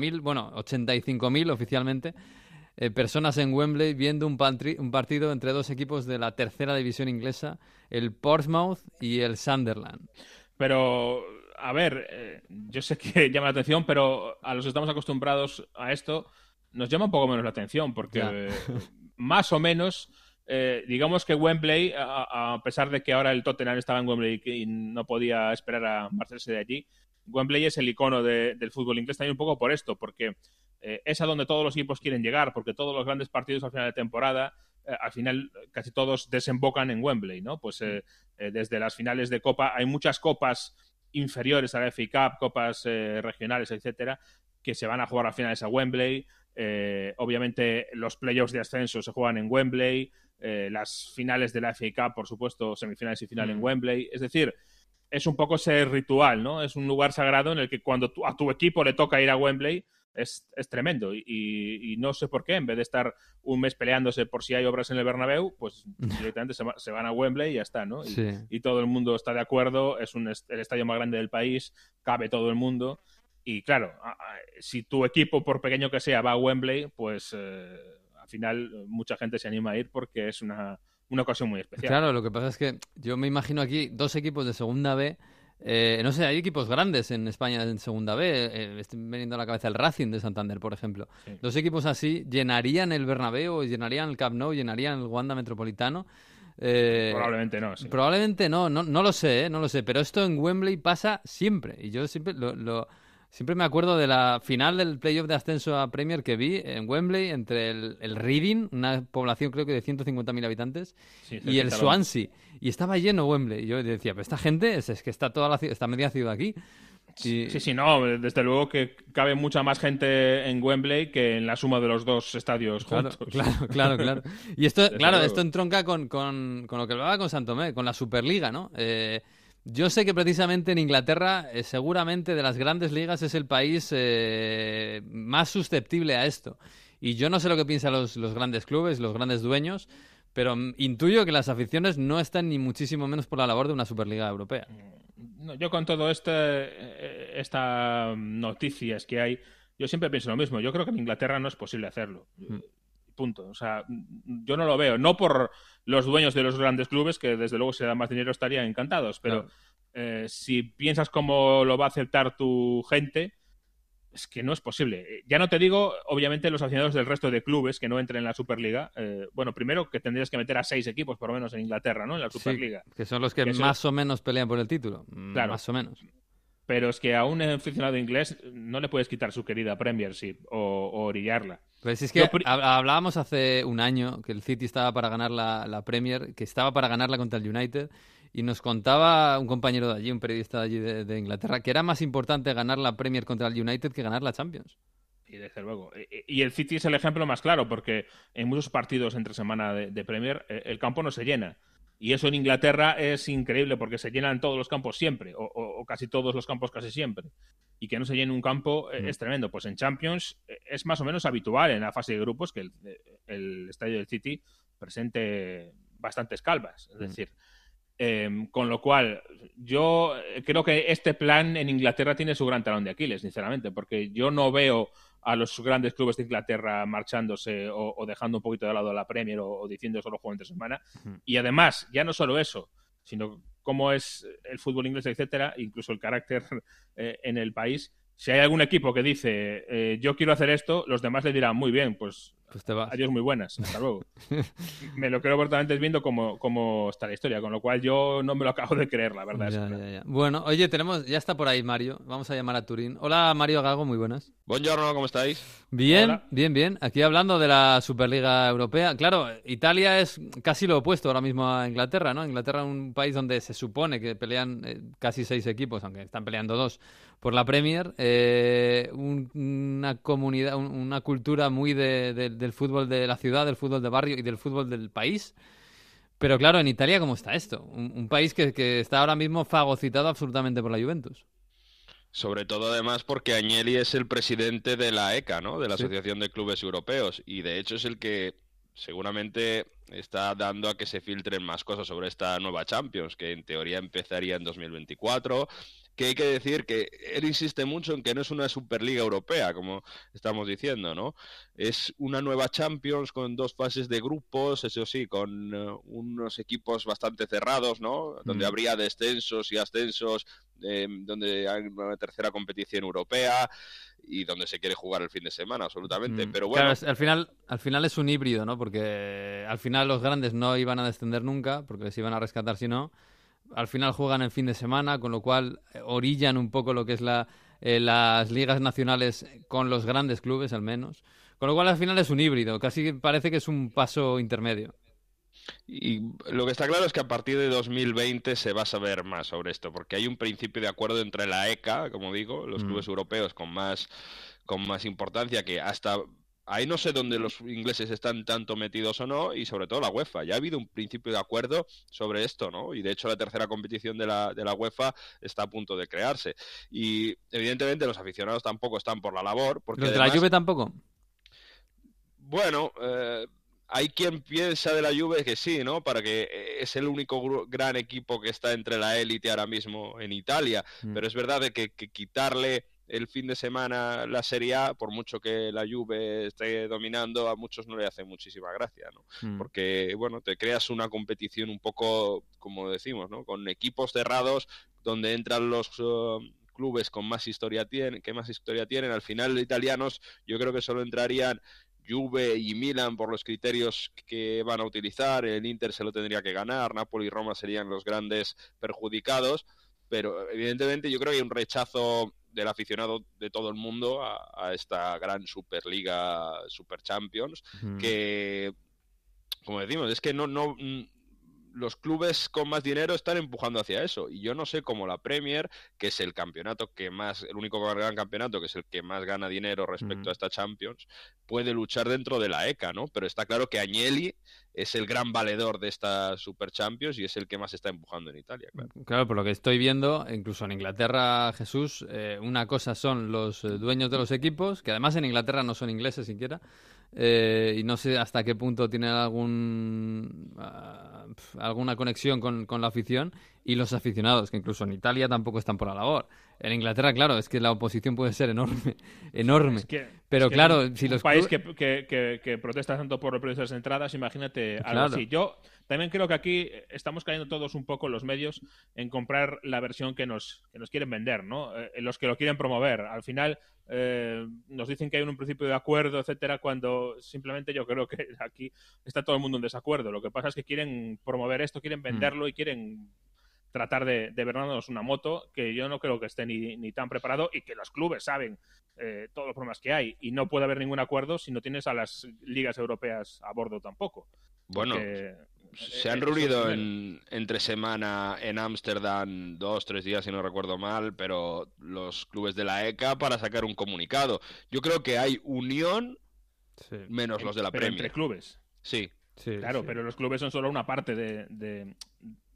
90.000, bueno, 85.000 oficialmente, eh, personas en Wembley viendo un, partido entre dos equipos de la tercera división inglesa, el Portsmouth y el Sunderland. Pero, a ver, eh, yo sé que llama la atención, pero a los que estamos acostumbrados a esto, nos llama un poco menos la atención, porque eh, más o menos, eh, digamos que Wembley, a, a pesar de que ahora el Tottenham estaba en Wembley y no podía esperar a marcharse de allí, Wembley es el icono de- del fútbol inglés también un poco por esto, porque eh, es a donde todos los equipos quieren llegar, porque todos los grandes partidos al final de temporada, eh, al final casi todos desembocan en Wembley, ¿no? Pues eh, eh, desde las finales de Copa hay muchas copas inferiores a la FA Cup, copas regionales, etcétera, que se van a jugar a finales a Wembley. Obviamente los playoffs de ascenso se juegan en Wembley, las finales de la FA Cup, por supuesto, semifinales y final en Mm. Wembley. Es decir, es un poco ese ritual, ¿no? Es un lugar sagrado en el que cuando tu- a tu equipo le toca ir a Wembley es, es tremendo. Y, y- y no sé por qué, en vez de estar un mes peleándose por si hay obras en el Bernabéu, pues directamente se, se van a Wembley y ya está, ¿no? Y, Sí. y todo el mundo está de acuerdo, es un el estadio más grande del país, cabe todo el mundo. Y claro, si tu equipo, por pequeño que sea, va a Wembley, pues eh, al final mucha gente se anima a ir porque es una, una ocasión muy especial. Claro, lo que pasa es que yo me imagino aquí dos equipos de segunda B. eh, no sé, hay equipos grandes en España en segunda B. eh, estoy veniendo a la cabeza el Racing de Santander, por ejemplo. Sí. Dos equipos así llenarían el Bernabéu, llenarían el Camp Nou, llenarían el Wanda Metropolitano. Eh, Probablemente no. sí. Probablemente no, no, no lo sé, ¿eh? no lo sé, pero esto en Wembley pasa siempre. Y yo siempre lo, lo- siempre me acuerdo de la final del playoff de ascenso a Premier que vi en Wembley entre el, el Reading, una población creo que de 150.000 habitantes, Sí, y el Swansea. Y estaba lleno Wembley. Y yo decía, pero esta gente es, es que está toda la, está media ciudad aquí. Y- Sí, sí, no, desde luego que cabe mucha más gente en Wembley que en la suma de los dos estadios Claro, juntos. claro, claro, claro. Y esto, Desde claro, luego. esto entronca con, con, con lo que hablaba con Santomé, con la Superliga, ¿no? Eh, yo sé que precisamente en Inglaterra, eh, seguramente de las grandes ligas es el país eh, más susceptible a esto. Y yo no sé lo que piensan los, los grandes clubes, los grandes dueños, pero mm, intuyo que las aficiones no están ni muchísimo menos por la labor de una Superliga Europea. No, yo con todo este, eh, esta noticias que hay, yo siempre pienso lo mismo. Yo creo que en Inglaterra no es posible hacerlo. Mm. Punto. O sea, yo no lo veo. No por los dueños de los grandes clubes, que desde luego si dan más dinero estarían encantados, pero Claro. eh, si piensas cómo lo va a aceptar tu gente, es que no es posible. Eh, Ya no te digo, obviamente, los aficionados del resto de clubes que no entren en la Superliga. Eh, bueno, primero que tendrías que meter a seis equipos, por lo menos, en Inglaterra, ¿no? En la Sí, Superliga. que son los que, más o menos pelean por el título. Mm, Claro. Más o menos. Pero es que a un aficionado inglés no le puedes quitar su querida Premiership o, o orillarla. Pues es que hablábamos hace un año que el City estaba para ganar la, la Premier, que estaba para ganarla contra el United, y nos contaba un compañero de allí, un periodista de allí de, de Inglaterra, que era más importante ganar la Premier contra el United que ganar la Champions. Y desde luego. E- Y el City es el ejemplo más claro, porque en muchos partidos entre semana de, de Premier eh, el campo no se llena. Y eso en Inglaterra es increíble porque se llenan todos los campos siempre, o, o- o casi todos los campos casi siempre. Y que no se llene un campo eh, es tremendo. Pues en Champions eh, es más o menos habitual en la fase de grupos que el, el estadio del City presente bastantes calvas. Es decir, eh, con lo cual, yo eh, creo que este plan en Inglaterra tiene su gran talón de Aquiles, sinceramente, porque yo no veo a los grandes clubes de Inglaterra marchándose o, o dejando un poquito de lado a la Premier o, o diciendo solo juego entre semana. Y además, ya no solo eso, sino cómo es el fútbol inglés, etcétera, incluso el carácter eh, en el país. Si hay algún equipo que dice, eh, yo quiero hacer esto, los demás le dirán, muy bien, pues Pues te vas. Adiós, muy buenas. Hasta luego. me lo creo perfectamente viendo cómo, cómo está la historia, con lo cual yo no me lo acabo de creer, la verdad. Ya, es- ya, ya. Bueno, oye, tenemos, ya está por ahí Mario. Vamos a llamar a Turín. Hola Mario Gago, muy buenas. Buongiorno, ¿cómo estáis? Bien, Hola. bien, bien. Aquí hablando de la Superliga Europea. Claro, Italia es casi lo opuesto ahora mismo a Inglaterra, ¿no? Inglaterra es un país donde se supone que pelean eh, casi seis equipos, aunque están peleando dos por la Premier. Eh, un- una comunidad, un- una cultura muy de- de- del fútbol de la ciudad, del fútbol de barrio y del fútbol del país. Pero claro, en Italia, ¿cómo está esto? Un, un país que, que está ahora mismo fagocitado absolutamente por la Juventus. Sobre todo además porque Agnelli es el presidente de la ECA, ¿no? De la Sí. Asociación de Clubes Europeos y de hecho es el que seguramente está dando a que se filtren más cosas sobre esta nueva Champions, que en teoría empezaría en 2024, que hay que decir que él insiste mucho en que no es una Superliga Europea, como estamos diciendo, ¿no? Es una nueva Champions con dos fases de grupos, eso sí, con eh, unos equipos bastante cerrados, ¿no? Donde Mm. habría descensos y ascensos, eh, donde hay una tercera competición europea y donde se quiere jugar el fin de semana, absolutamente. Mm. Pero Claro, bueno, es- al final, al final es un híbrido, ¿no? Porque al final los grandes no iban a descender nunca, porque les iban a rescatar si no. Al final juegan el fin de semana, con lo cual eh, orillan un poco lo que es la, eh, las ligas nacionales con los grandes clubes, al menos. Con lo cual al final es un híbrido, casi parece que es un paso intermedio. Y lo que está claro es que a partir de 2020 se va a saber más sobre esto, porque hay un principio de acuerdo entre la ECA, como digo, los Mm. clubes europeos con más, con más importancia, que hasta ahí no sé dónde los ingleses están tanto metidos o no, y sobre todo la UEFA. Ya ha habido un principio de acuerdo sobre esto, ¿no? Y de hecho la tercera competición de la, de la UEFA está a punto de crearse. Y evidentemente los aficionados tampoco están por la labor, porque ¿Los de la Juve tampoco? bueno, eh, hay quien piensa de la Juve que sí, ¿no? Para que eh, es el único gran equipo que está entre la élite ahora mismo en Italia. Mm. Pero es verdad de que, que quitarle el fin de semana la Serie A, por mucho que la Juve esté dominando, a muchos no le hace muchísima gracia, ¿no? Mm. Porque, bueno, te creas una competición un poco, como decimos, ¿no? Con equipos cerrados donde entran los... eh, clubes con más historia tienen, que más historia tienen, al final los italianos yo creo que solo entrarían Juve y Milan por los criterios que van a utilizar, el Inter se lo tendría que ganar, Napoli y Roma serían los grandes perjudicados, pero evidentemente yo creo que hay un rechazo del aficionado de todo el mundo a, a esta gran Superliga, Super Champions, Mm. que, como decimos, es que no, no, los clubes con más dinero están empujando hacia eso. Y yo no sé cómo la Premier, que es el campeonato que más, el único gran campeonato que es el que más gana dinero respecto a esta Champions, puede luchar dentro de la ECA, ¿no? Pero está claro que Agnelli es el gran valedor de esta Super Champions y es el que más está empujando en Italia, claro. Claro, por lo que estoy viendo, incluso en Inglaterra, Jesús, eh, una cosa son los eh, dueños de los equipos, que además en Inglaterra no son ingleses siquiera, eh, y no sé hasta qué punto tienen algún ah, alguna conexión con, con la afición, y los aficionados, que incluso en Italia tampoco están por la labor. En Inglaterra, claro, es que la oposición puede ser enorme, enorme. Es que- Pero es que claro, si un los país que, que, que- que protesta tanto por precios de las entradas, imagínate algo Claro. así. Yo también creo que aquí estamos cayendo todos un poco los medios en comprar la versión que nos, que nos quieren vender, ¿no? Eh, los que lo quieren promover. Al final eh, nos dicen que hay un principio de acuerdo, etcétera, cuando simplemente yo creo que aquí está todo el mundo en desacuerdo. Lo que pasa es que quieren promover esto, Mm. quieren venderlo y quieren tratar de, de vendernos una moto que yo no creo que esté ni, ni tan preparado y que los clubes saben eh, todos los problemas que hay y no puede haber ningún acuerdo si no tienes a las ligas europeas a bordo tampoco. Bueno, Porque, se eh, han eso reunido en, entre semana en Ámsterdam dos, tres días, si no recuerdo mal, pero los clubes de la ECA para sacar un comunicado. Yo creo que hay unión Sí, menos los de la Pero Premier. entre clubes. Sí, sí, Claro, sí. pero los clubes son solo una parte de, de,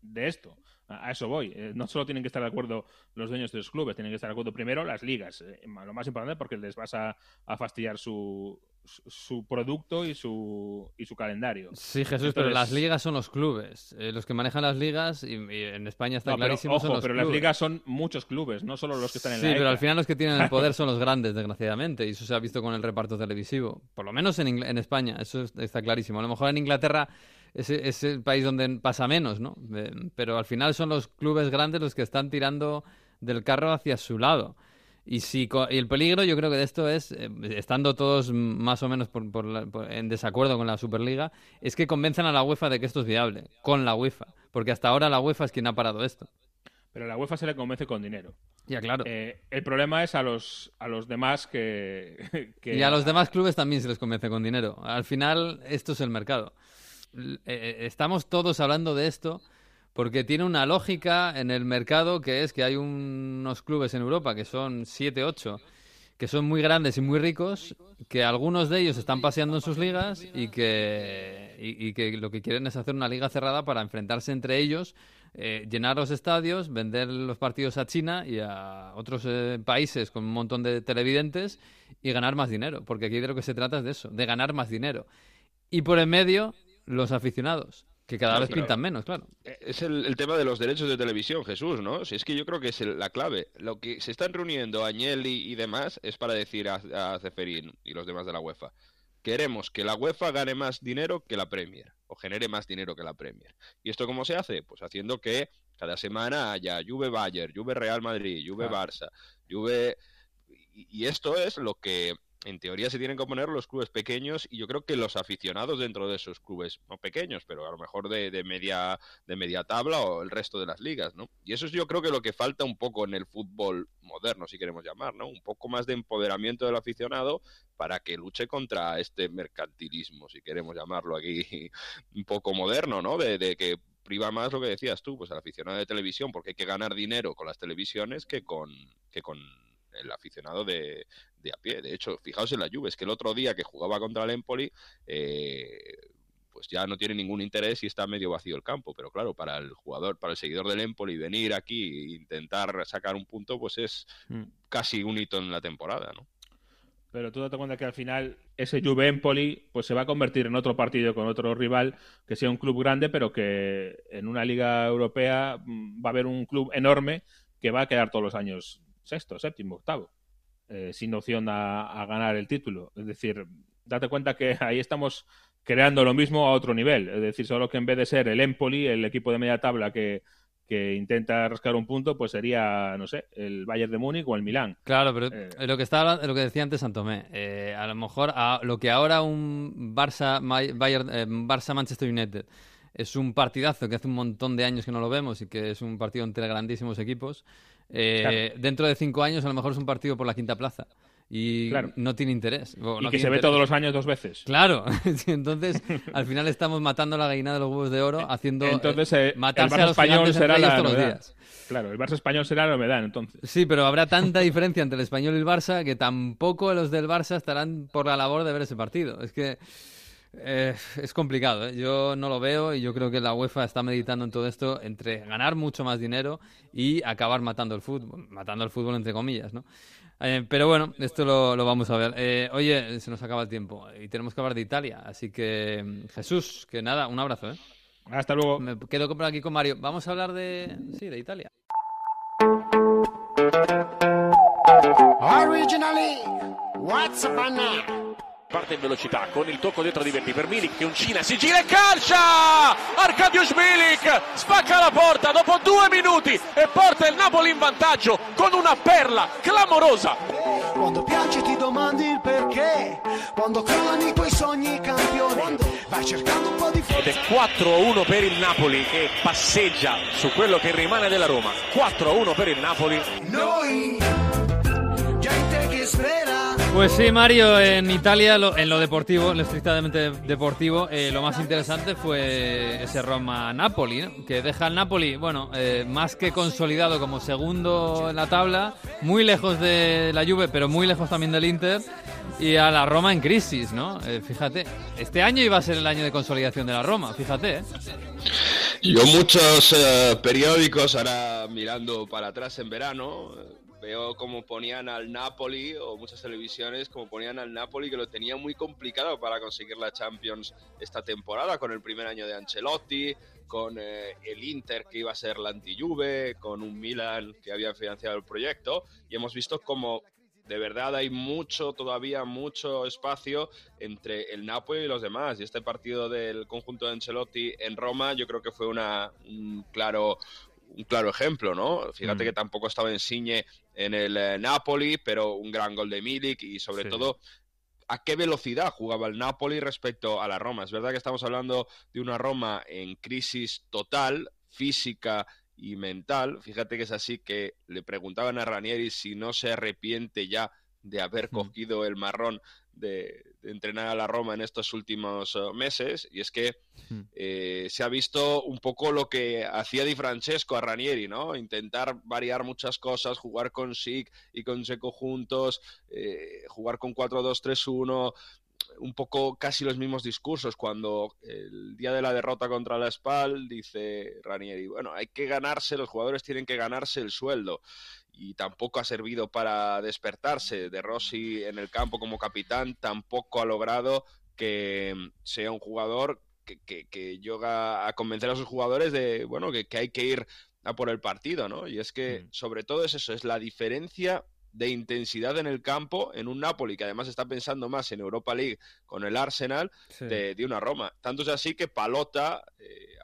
de esto. A a eso voy. Eh, No solo tienen que estar de acuerdo los dueños de los clubes, tienen que estar de acuerdo primero las ligas. eh, Lo más importante porque les vas a, a fastidiar su, su, producto y su, y su calendario. Sí, Jesús, pero las ligas son los clubes. Eh, los que manejan las ligas, y, y en España está No, pero, clarísimo, son ojo, los pero las ligas son muchos clubes, no solo los que están en Sí, la pero ECA. al final los que tienen el poder son los grandes, desgraciadamente, y eso se ha visto con el reparto televisivo. Por lo menos en, Ingl- en España, eso es- está clarísimo. A lo mejor en Inglaterra es, es el país donde pasa menos, ¿no? Eh, pero al final son los clubes grandes los que están tirando del carro hacia su lado. Y, si, y el peligro yo creo que de esto es, eh, estando todos más o menos por- por la- por- en desacuerdo con la Superliga, es que convenzan a la UEFA de que esto es viable, con la UEFA. Porque hasta ahora la UEFA es quien ha parado esto. Pero a la UEFA se le convence con dinero. Ya, claro. Eh, el problema es a los, a los demás que, que- Y a los demás clubes también se les convence con dinero. Al final, esto es el mercado. Eh, estamos todos hablando de esto porque tiene una lógica en el mercado que es que hay unos clubes en Europa que son 7, 8, que son muy grandes y muy ricos, que algunos de ellos están paseando en sus ligas y que, y, que lo que quieren es hacer una liga cerrada para enfrentarse entre ellos, eh, llenar los estadios, vender los partidos a China y a otros eh, países con un montón de televidentes y ganar más dinero, porque aquí de lo que se trata es de eso, de ganar más dinero. Y por en medio, los aficionados, que cada vez pintan menos, claro. Es el, el tema de los derechos de televisión, Jesús, ¿no? Si es que yo creo que es el- la clave. Lo que se están reuniendo Agnelli y demás es para decir a, a y los demás de la UEFA. Queremos que la UEFA gane más dinero que la Premier, o genere más dinero que la Premier. ¿Y esto cómo se hace? Pues haciendo que cada semana haya Juve Bayern, Juve Real Madrid, Juve. Barça, Juve... Y esto es lo que en teoría se tienen que oponer los clubes pequeños y yo creo que los aficionados dentro de esos clubes, no pequeños, pero a lo mejor de, de media de media tabla o el resto de las ligas, ¿no? Y eso es yo creo que lo que falta un poco en el fútbol moderno, si queremos llamar, ¿no? Un poco más de empoderamiento del aficionado para que luche contra este mercantilismo, si queremos llamarlo aquí un poco moderno, ¿no? De, de que priva más lo que decías tú, pues al aficionado de televisión, porque hay que ganar dinero con las televisiones que con, que con el aficionado de, de a pie. De hecho, fijaos en la Juve, es que el otro día que jugaba contra el Empoli, eh, pues ya no tiene ningún interés y está medio vacío el campo. Pero claro, para el jugador, para el seguidor del Empoli, venir aquí e intentar sacar un punto, pues es Mm. casi un hito en la temporada, ¿no? Pero tú date cuenta que al final ese Juve Empoli pues se va a convertir en otro partido con otro rival que sea un club grande, pero que en una liga europea mm, va a haber un club enorme que va a quedar todos los años sexto, séptimo, octavo, eh, sin opción a, a ganar el título. Es decir, date cuenta que ahí estamos creando lo mismo a otro nivel. Es decir, solo que en vez de ser el Empoli, el equipo de media tabla que, que intenta rascar un punto, pues sería, no sé, el Bayern de Múnich o el Milán. Claro, pero Eh. lo que estaba lo que decía antes Santomé, eh, a lo mejor a- lo que ahora un Barça Bayern, eh, Barça Manchester United es un partidazo que hace un montón de años que no lo vemos y que es un partido entre grandísimos equipos. Eh, Dentro de cinco años a lo mejor es un partido por la quinta plaza y Claro. no tiene interés. Y que se ve todos los años dos veces. Claro, entonces al final estamos matando la gallina de los huevos de oro haciendo Entonces, eh, eh, el Barça a los español será la todos los novedad. días. Claro, el Barça español será la novedad, entonces. Sí, pero habrá tanta diferencia entre el español y el Barça que tampoco los del Barça estarán por la labor de ver ese partido. Es que eh, es complicado. ¿eh? Yo no lo veo y yo creo que la UEFA está meditando en todo esto entre ganar mucho más dinero y acabar matando el fútbol. Matando el fútbol entre comillas, ¿no? Eh, pero bueno, esto lo, lo vamos a ver. Eh, oye, se nos acaba el tiempo y tenemos que hablar de Italia. Así que, mm, Jesús, que nada, un abrazo. ¿eh? Hasta luego. Me quedo por aquí con Mario. Vamos a hablar de, sí, de Italia. Originally, what's up now? Parte in velocità con il tocco dietro di Verdi per Milik che uncina, si gira e calcia! Arkadiusz Milik spacca la porta dopo due minuti e porta il Napoli in vantaggio con una perla clamorosa. Quando piangi ti domandi il perché, quando crollano i tuoi sogni campioni, vai cercando un po' di Ed è 4-1 per il Napoli che passeggia su quello che rimane della Roma. 4-1 per il Napoli. Noi, gente che spera. Pues sí, Mario, en Italia, lo- en lo deportivo, lo estrictamente deportivo, eh, lo más interesante fue ese Roma-Napoli, ¿no? que deja al Napoli, bueno, eh, más que consolidado como segundo en la tabla, muy lejos de la Juve, pero muy lejos también del Inter, y a la Roma en crisis, ¿no? Eh, fíjate, este año iba a ser el año de consolidación de la Roma, fíjate, ¿eh? Yo muchos eh, periódicos, ahora mirando para atrás en verano, veo como ponían al Napoli, o muchas televisiones, como ponían al Napoli, que lo tenía muy complicado para conseguir la Champions esta temporada, con el primer año de Ancelotti, con eh, el Inter que iba a ser la anti-Juve, con un Milan que había financiado el proyecto, y hemos visto como de verdad hay mucho, todavía mucho espacio entre el Napoli y los demás. Y este partido del conjunto de Ancelotti en Roma, yo creo que fue una, un claro un claro ejemplo, ¿no? Fíjate Mm. que tampoco estaba en Signe en el eh, Napoli, pero un gran gol de Milik y sobre Sí. todo a qué velocidad jugaba el Napoli respecto a la Roma. Es verdad que estamos hablando de una Roma en crisis total, física y mental. Fíjate que es así que le preguntaban a Ranieri si no se arrepiente ya de haber cogido el marrón de, de entrenar a la Roma en estos últimos eh, meses. Y es que eh, se ha visto un poco lo que hacía Di Francesco a Ranieri, ¿no? Intentar variar muchas cosas, jugar con Sig y con Seco juntos, eh, jugar con 4-2-3-1, un poco casi los mismos discursos. Cuando el día de la derrota contra la Spal dice Ranieri, bueno, hay que ganarse, los jugadores tienen que ganarse el sueldo. Y tampoco ha servido para despertarse. De Rossi en el campo como capitán tampoco ha logrado que sea un jugador que, que, que llega a convencer a sus jugadores de, bueno, que, que hay que ir a por el partido, ¿no? Y es que, sobre todo es eso, es la diferencia de intensidad en el campo en un Napoli que además está pensando más en Europa League con el Arsenal Sí. de, de una Roma. Tanto es así que Palota,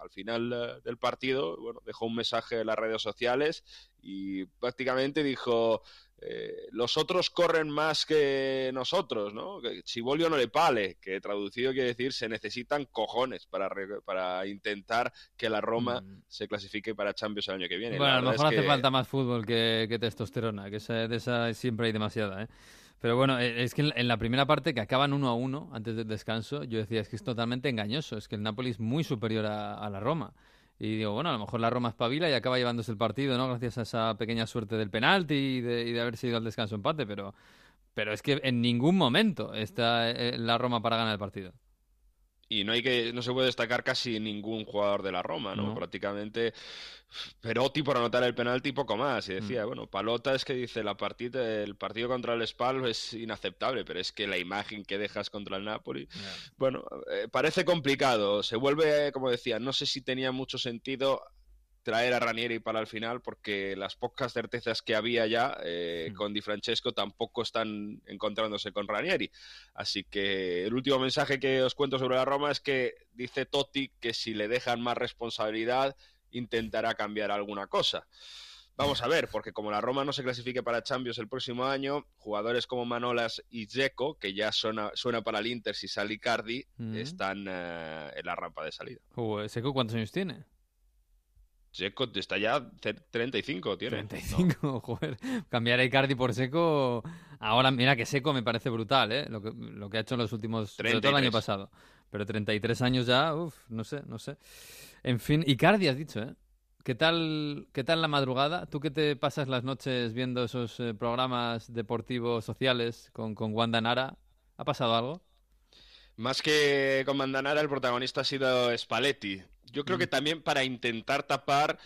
al final eh, del partido, bueno, dejó un mensaje en las redes sociales y prácticamente dijo, eh, los otros corren más que nosotros, ¿no? Que Chibolio no le pale, que traducido quiere decir se necesitan cojones para, re- para intentar que la Roma se clasifique para Champions el año que viene. Mm. Bueno, La a lo mejor hace que- falta más fútbol que, que testosterona, que esa- de esa siempre hay demasiada, ¿eh? Pero bueno, eh, es que en la- primera parte que acaban uno a uno antes del descanso, yo decía, es que es totalmente engañoso, es que el Napoli es muy superior a, la Roma. Y digo, bueno, a lo mejor la Roma espabila y acaba llevándose el partido, ¿no? Gracias a esa pequeña suerte del penalti y de, y de haberse ido al descanso empate, pero, pero es que en ningún momento está eh, la Roma para ganar el partido. Y no hay que no se puede destacar casi ningún jugador de la Roma, ¿no? No. Prácticamente Perotti por anotar el penalti poco más. Y decía, Mm. bueno, Palota es que dice la partida, el partido contra el Spal es inaceptable, pero es que la imagen que dejas contra el Napoli, bueno, eh, parece complicado. Se vuelve, como decía, no sé si tenía mucho sentido traer a Ranieri para el final porque las pocas certezas que había ya eh, con Di Francesco tampoco están encontrándose con Ranieri. Así que el último mensaje que os cuento sobre la Roma es que dice Totti que si le dejan más responsabilidad intentará cambiar alguna cosa. Vamos a ver, porque como la Roma no se clasifique para Champions el próximo año, jugadores como Manolas y Dzeko, que ya suena, suena para el Inter si sale Icardi, Mm. están eh, en la rampa de salida. ¿Seco cuántos años tiene? Dzeko está ya ce- 35, tiene. 35, joder. Cambiar a Icardi por Seco. Ahora, mira que Seco me parece brutal, ¿eh? Lo que, lo que ha hecho en los últimos. Sobre todo el 33. año pasado. Pero 33 años ya, uff, no sé, no sé. En fin, Icardi has dicho, ¿eh? ¿Qué tal, ¿Qué tal la madrugada? ¿Tú que te pasas las noches viendo esos eh, programas deportivos sociales con, con Wanda Nara? ¿Ha pasado algo? Más que con Mandanara, el protagonista ha sido Spalletti. Yo creo que también para intentar tapar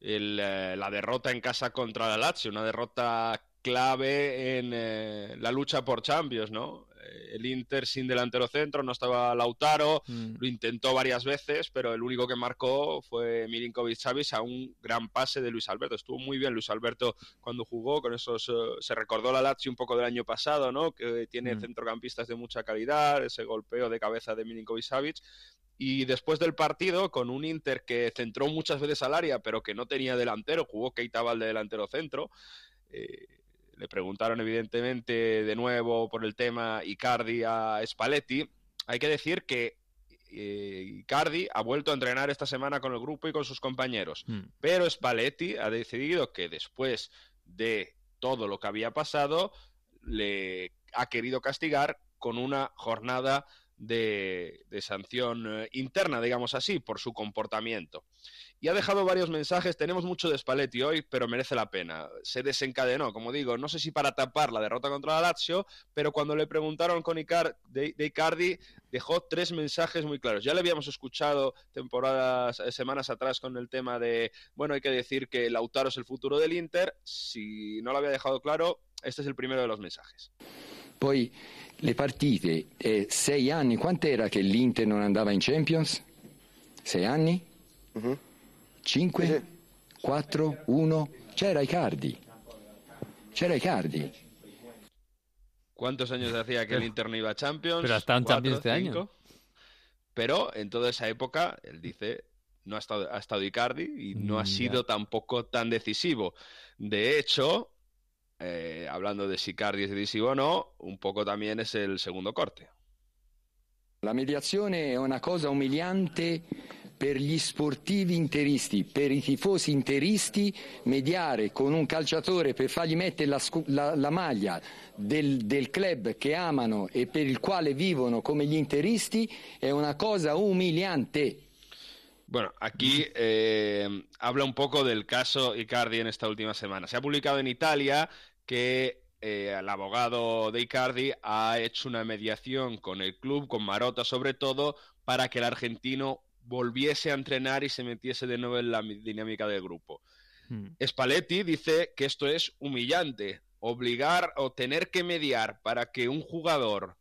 el, eh, la derrota en casa contra la Lazio, una derrota clave en eh, la lucha por Champions, ¿no? Eh, El Inter sin delantero centro, no estaba Lautaro, Mm. lo intentó varias veces, pero el único que marcó fue Milinkovic Savic a un gran pase de Luis Alberto. Estuvo muy bien Luis Alberto cuando jugó con esos... eh, se recordó la Lazio un poco del año pasado, ¿no? Que tiene Mm. centrocampistas de mucha calidad, ese golpeo de cabeza de Milinkovic Savic. Y después del partido, con un Inter que centró muchas veces al área, pero que no tenía delantero, jugó Keita de delantero centro. eh, le preguntaron evidentemente de nuevo por el tema Icardi a Spalletti. Hay que decir que eh, Icardi ha vuelto a entrenar esta semana con el grupo y con sus compañeros. Mm. Pero Spalletti ha decidido que después de todo lo que había pasado, le ha querido castigar con una jornada de, sanción eh, interna, digamos así, por su comportamiento. Y ha dejado varios mensajes. Tenemos mucho de Spalletti hoy, pero merece la pena. Se desencadenó, como digo, no sé si para tapar la derrota contra la Lazio, pero cuando le preguntaron con Icar de, de Icardi, dejó tres mensajes muy claros. Ya le habíamos escuchado temporadas, eh, semanas atrás con el tema de, bueno, hay que decir que Lautaro es el futuro del Inter. Si no lo había dejado claro, este es el primero de los mensajes. Poi le partite, eh, sei anni, quant'era che l'Inter non andava in Champions? Sei anni? Cinque? Quattro? Uno? C'era Icardi. C'era Icardi. ¿Cuántos años hacía que el Inter no iba a Champions? Pero hasta en ¿Cuatro, Champions este año. cinco? Pero en toda esa época, él dice, no ha estado, ha estado Icardi y no ha Mm, sido tampoco tan decisivo. De hecho, eh, hablando de si Icardi es decisivo o no, un poco también es el segundo corte. La mediazione è una cosa umiliante per gli sportivi interisti, per i tifosi interisti, mediare con un calciatore per fargli mettere la, la- la maglia del, del club che amano e per il quale vivono come gli interisti è una cosa umiliante. Bueno, aquí eh, habla un poco del caso Icardi en esta última semana. Se ha publicado en Italia que eh, el abogado de Icardi ha hecho una mediación con el club, con Marota sobre todo, para que el argentino volviese a entrenar y se metiese de nuevo en la mi- dinámica del grupo. Spalletti dice que esto es humillante, obligar o tener que mediar para que un jugador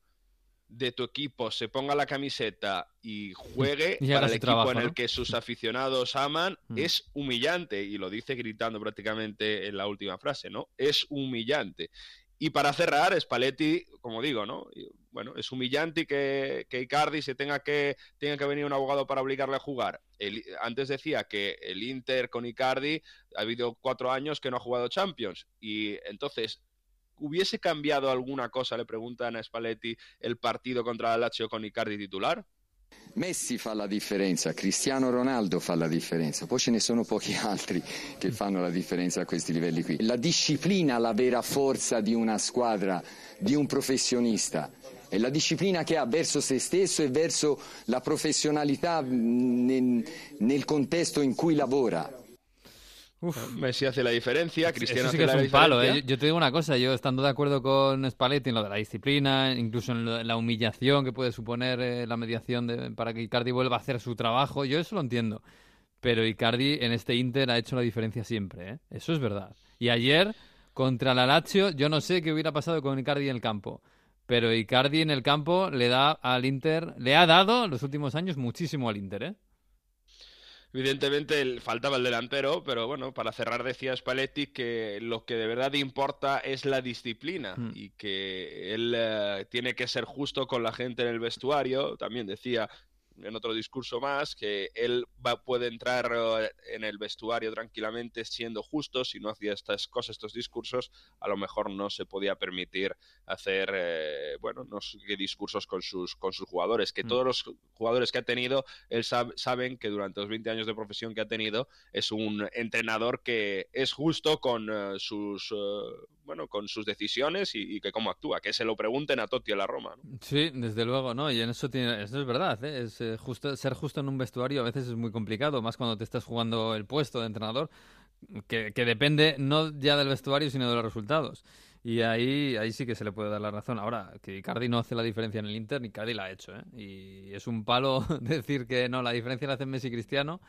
de tu equipo se ponga la camiseta y juegue Y para el equipo trabajo, en el ¿no? que sus aficionados aman Mm. es humillante y lo dice gritando prácticamente en la última frase, ¿no? Es humillante. Y para cerrar, Spalletti, como digo, ¿no? Y, Bueno, es humillante que, que Icardi se tenga que, tenga que venir un abogado para obligarle a jugar. El- antes decía que el Inter con Icardi ha habido cuatro años que no ha jugado Champions. Y entonces, ¿hubiese cambiado alguna cosa, le preguntan a Spalletti, el partido contra la Lazio con Icardi titular? Messi fa la differenza, Cristiano Ronaldo fa la differenza, poi ce ne sono pochi altri che fanno la differenza a questi livelli qui. La disciplina, la vera forza di una squadra, di un professionista, è la disciplina che ha verso se stesso e verso la professionalità mh, nel, nel contesto in cui lavora. Messi hace la diferencia, Cristiano Eso sí que hace es la un palo. ¿eh? Yo, yo te digo una cosa, yo estando de acuerdo con Spalletti en lo de la disciplina, incluso en, lo- en la humillación que puede suponer eh, la mediación de- para que Icardi vuelva a hacer su trabajo, yo eso lo entiendo. Pero Icardi en este Inter ha hecho la diferencia siempre, ¿eh? Eso es verdad. Y ayer, contra la Lazio, yo no sé qué hubiera pasado con Icardi en el campo. Pero Icardi en el campo le da al Inter, le ha dado en los últimos años muchísimo al Inter, ¿eh? Evidentemente faltaba el delantero, pero bueno, para cerrar decía Spalletti que lo que de verdad importa es la disciplina Mm. y que él eh, tiene que ser justo con la gente en el vestuario. También decía en otro discurso más que él va, puede entrar eh, en el vestuario tranquilamente siendo justo. Si no hacía estas cosas, estos discursos, a lo mejor no se podía permitir hacer, eh, bueno, no sé qué discursos con sus, con sus jugadores. Que Mm. todos los jugadores que ha tenido, él sab- saben que durante los 20 años de profesión que ha tenido, es un entrenador que es justo con eh, sus, bueno, con sus decisiones y, y que cómo actúa. Que se lo pregunten a Totti en la Roma. ¿no? Sí, desde luego, ¿no? Y en eso tiene, eso es verdad, ¿eh? Es, eh, justo, ser justo en un vestuario a veces es muy complicado, más cuando te estás jugando el puesto de entrenador, que, depende no ya del vestuario, sino de los resultados. Y ahí, ahí sí que se le puede dar la razón. Ahora, que Icardi no hace la diferencia en el Inter, Icardi la ha hecho, ¿eh? Y es un palo decir que no, la diferencia la hace Messi y Cristiano,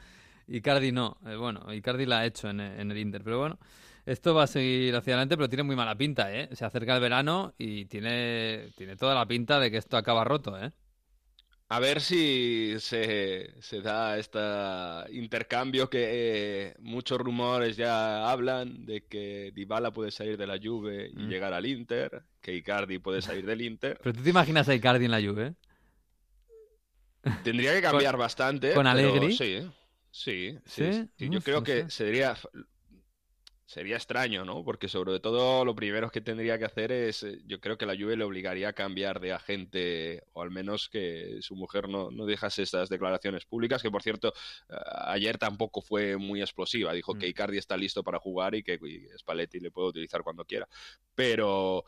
Icardi no. Eh, bueno, Icardi la ha hecho en, en el Inter, pero bueno. Esto va a seguir hacia adelante, pero tiene muy mala pinta, ¿eh? Se acerca el verano y tiene, tiene toda la pinta de que esto acaba roto, ¿eh? A ver si se, se da este intercambio que eh, muchos rumores ya hablan de que Dybala puede salir de la Juve y Mm. llegar al Inter, que Icardi puede salir del Inter. Pero tú te imaginas a Icardi en la Juve. Tendría que cambiar Con- bastante. con Allegri. Sí, sí, ¿Sí? sí. sí. Yo creo no que sé. sería sería extraño, ¿no? Porque sobre todo lo primero que tendría que hacer es, eh, yo creo que la Juve le obligaría a cambiar de agente o al menos que su mujer no, no dejase estas declaraciones públicas, que por cierto ayer tampoco fue muy explosiva. Dijo Mm. que Icardi está listo para jugar y que y Spalletti le puede utilizar cuando quiera. Pero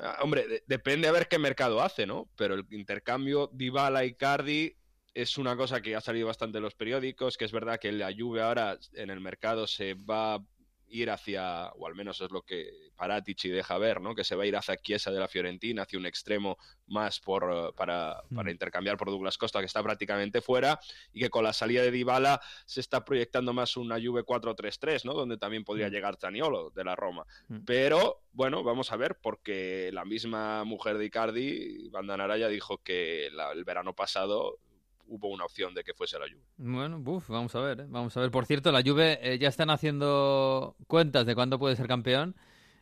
Ah, Hombre, de- depende a ver qué mercado hace, ¿no? Pero el intercambio Dybala-Icardi es una cosa que ha salido bastante en los periódicos, que es verdad que la Juve ahora en el mercado se va ir hacia, o al menos es lo que Paratici deja ver, ¿no? Que se va a ir hacia Chiesa de la Fiorentina, hacia un extremo más por, eh, para, para intercambiar por Douglas Costa, que está prácticamente fuera, y que con la salida de Dybala se está proyectando más una Juve 4-3-3, ¿no? Donde también podría llegar Zaniolo de la Roma. Pero bueno, vamos a ver, porque la misma mujer de Icardi, Banda Naraya, dijo que la- el verano pasado hubo una opción de que fuese la Juve. Bueno, buf, vamos a ver, ¿eh? Vamos a ver. Por cierto, la Juve eh, ya están haciendo cuentas de cuándo puede ser campeón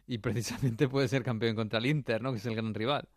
y precisamente puede ser campeón contra el Inter, ¿no? Que es el gran rival.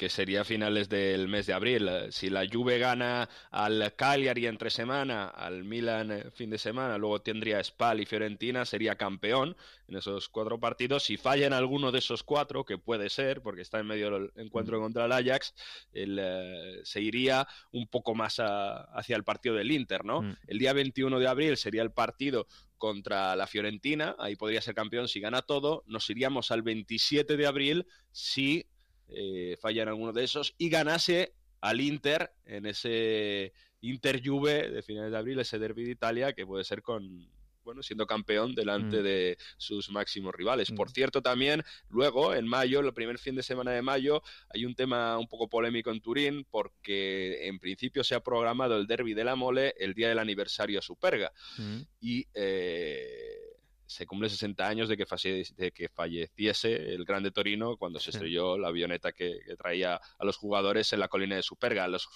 Que sería a finales del mes de abril. Eh, Si la Juve gana al Cagliari entre semana, al Milan eh, fin de semana, luego tendría Spal y Fiorentina, sería campeón en esos cuatro partidos. Si falla en alguno de esos cuatro, que puede ser, porque está en medio del encuentro contra el Ajax, el, eh, se iría un poco más a- hacia el partido del Inter, ¿no? Mm. El día 21 de abril sería el partido contra la Fiorentina, ahí podría ser campeón si gana todo, nos iríamos al 27 de abril si eh, falla en alguno de esos y ganase al Inter en ese Inter Juve de finales de abril, ese derby de Italia que puede ser con bueno, siendo campeón delante Mm. de sus máximos rivales. Por cierto, también luego, en mayo, el primer fin de semana de mayo, hay un tema un poco polémico en Turín porque en principio se ha programado el derby de la Mole el día del aniversario a Superga Mm. y eh, se cumple 60 años de que, falle- de que falleciese el Grande Torino cuando se estrelló la avioneta que, que traía a los jugadores en la colina de Superga. Los,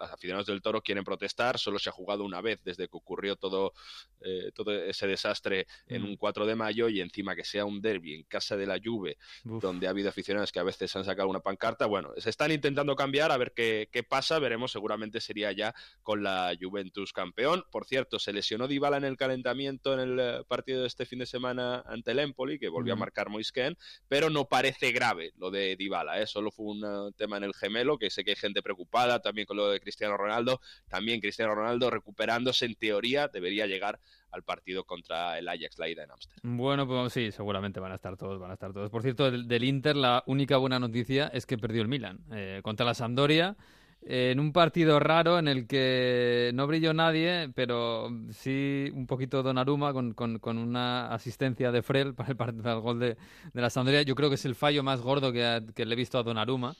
los aficionados del Toro quieren protestar, solo se ha jugado una vez desde que ocurrió todo, eh, todo ese desastre en Mm. un 4 de mayo y encima que sea un derby en casa de la Juve, Uf. donde ha habido aficionados que a veces han sacado una pancarta. Bueno, se están intentando cambiar a ver qué, qué pasa, veremos, seguramente sería ya con la Juventus campeón. Por cierto, se lesionó Dybala en el calentamiento en el eh, partido de este fin de semana ante el Empoli, que volvió a Mm. marcar Moisken, pero no parece grave lo de Dybala, ¿eh? solo fue un eh, tema en el gemelo, que sé que hay gente preocupada también con lo de Cristiano Ronaldo, también Cristiano Ronaldo recuperándose en teoría debería llegar al partido contra el Ajax, la ida en Ámsterdam. Bueno, pues sí, seguramente van a estar todos, van a estar todos. Por cierto, del, del Inter la única buena noticia es que perdió el Milan eh, contra la Sampdoria en un partido raro en el que no brilló nadie, pero sí un poquito Donnarumma con, con, una asistencia de Frel para el, para el gol de, la Sampdoria. Yo creo que es el fallo más gordo que, que le he visto a Donnarumma.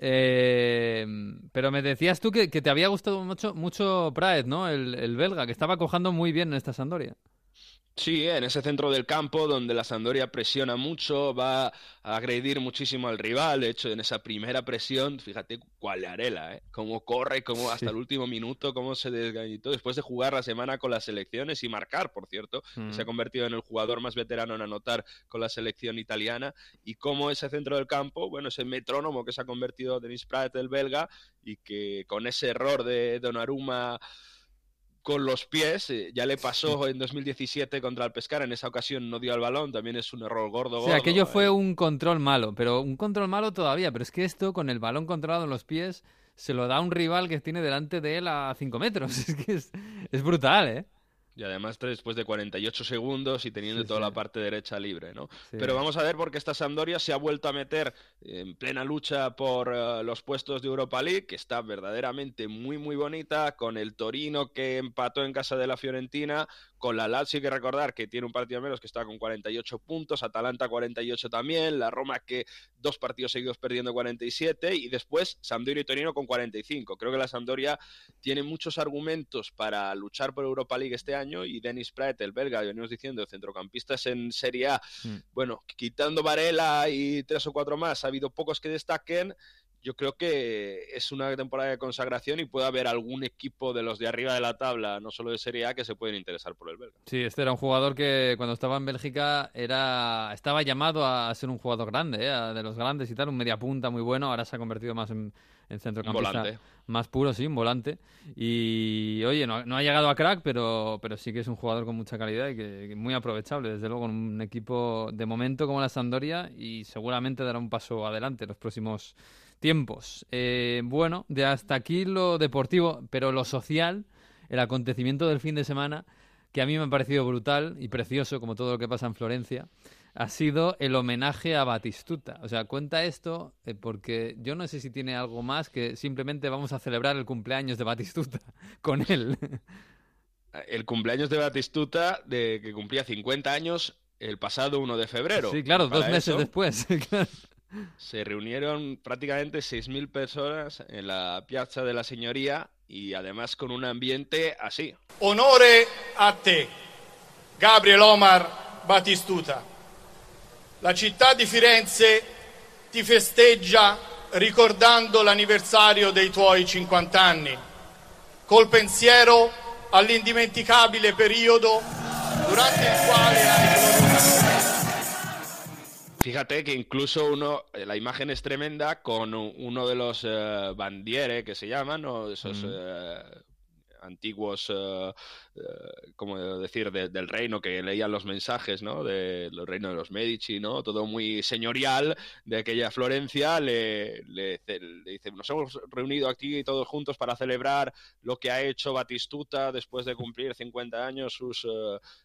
Eh, pero me decías tú que, que te había gustado mucho, mucho Praet, ¿no? El, el belga, que estaba cojando muy bien en esta Sampdoria. Sí, en ese centro del campo donde la Sampdoria presiona mucho, va a agredir muchísimo al rival. De hecho, en esa primera presión, fíjate cuál arela, ¿eh? Cómo corre, cómo hasta Sí. el último minuto, cómo se desgañitó después de jugar la semana con las selecciones y marcar, por cierto. que Mm. Se ha convertido en el jugador más veterano en anotar con la selección italiana. Y cómo ese centro del campo, bueno, ese metrónomo que se ha convertido Denis Praet, el belga, y que con ese error de Donnarumma con los pies. eh, ya le pasó en 2017 contra el Pescara, en esa ocasión no dio al balón, también es un error gordo. O sea, gordo, aquello eh. fue un control malo, pero un control malo todavía. Pero es que esto, con el balón controlado en los pies, se lo da un rival que tiene delante de él a 5 metros. Es que es, es brutal, ¿eh? Y además después de 48 segundos y teniendo Sí, toda sí. la parte derecha libre, ¿no? Sí. Pero vamos a ver porque esta Sampdoria se ha vuelto a meter en plena lucha por eh, los puestos de Europa League, que está verdaderamente muy muy bonita, con el Torino que empató en casa de la Fiorentina, con la Lazio hay que recordar que tiene un partido menos que está con 48 puntos, Atalanta 48 también, la Roma que dos partidos seguidos perdiendo 47 y después Sampdoria y Torino con 45. Creo que la Sampdoria tiene muchos argumentos para luchar por Europa League este año y Dennis Praet, el belga, venimos diciendo, centrocampistas en Serie A, Mm. bueno, quitando Varela y tres o cuatro más, ha habido pocos que destaquen. Yo creo que es una temporada de consagración y puede haber algún equipo de los de arriba de la tabla, no solo de Serie A, que se pueden interesar por el belga. Sí, este era un jugador que cuando estaba en Bélgica era estaba llamado a ser un jugador grande, ¿eh? a- de los grandes y tal, un mediapunta muy bueno. Ahora se ha convertido más en, en centrocampista volante. más puro, sí, un volante. Y oye, no, ha- no ha llegado a crack, pero, pero sí que es un jugador con mucha calidad y que, que muy aprovechable, desde luego, en un equipo de momento como la Sampdoria y seguramente dará un paso adelante en los próximos tiempos. Eh, bueno, de hasta aquí lo deportivo, pero lo social, el acontecimiento del fin de semana, que a mí me ha parecido brutal y precioso, como todo lo que pasa en Florencia, ha sido el homenaje a Batistuta. O sea, cuenta esto eh, porque yo no sé si tiene algo más que simplemente vamos a celebrar el cumpleaños de Batistuta con él. El cumpleaños de Batistuta, de que cumplía 50 años el pasado 1 de febrero. sí, claro, para dos meses eso después. claro. Se reunieron prácticamente 6.000 personas en la Piazza de la Signoria y además con un ambiente así. Onore a te, Gabriel Omar Batistuta. La città di Firenze ti festeggia ricordando l'anniversario dei tuoi 50 anni, col pensiero all'indimenticabile periodo durante il quale hai Fíjate que incluso uno, eh, la imagen es tremenda con uno de los eh, bandiere que se llaman, o esos Mm. eh, antiguos, eh, como decir, de- del reino que leían los mensajes, ¿no? De los reinos de los Medici, ¿no? Todo muy señorial de aquella Florencia. Le, le, le dice, nos hemos reunido aquí todos juntos para celebrar lo que ha hecho Batistuta después de cumplir 50 años, sus,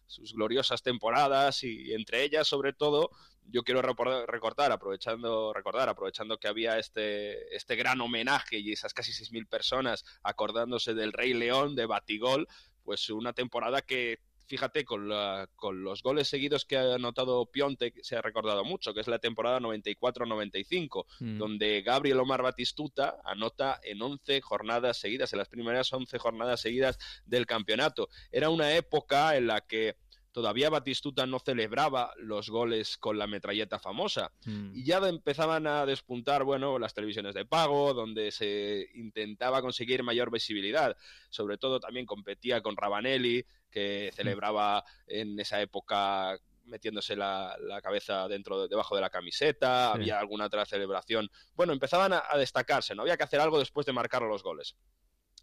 sus gloriosas temporadas y, entre ellas, sobre todo, yo quiero recordar, aprovechando, recordar, aprovechando que había este, este gran homenaje y esas casi 6.000 personas acordándose del Rey León, de Batigol, pues una temporada que, fíjate, con, la- con los goles seguidos que ha anotado Pionte, se ha recordado mucho, que es la temporada 94-95, Mm. donde Gabriel Omar Batistuta anota en 11 jornadas seguidas, en las primeras 11 jornadas seguidas del campeonato. Era una época en la que todavía Batistuta no celebraba los goles con la metralleta famosa. Mm. Y ya empezaban a despuntar, bueno, las televisiones de pago, donde se intentaba conseguir mayor visibilidad. Sobre todo también competía con Rabanelli, que celebraba en esa época metiéndose la, la cabeza dentro de- debajo de la camiseta, Sí. había alguna otra celebración. Bueno, empezaban a, a destacarse, no había que hacer algo después de marcar los goles.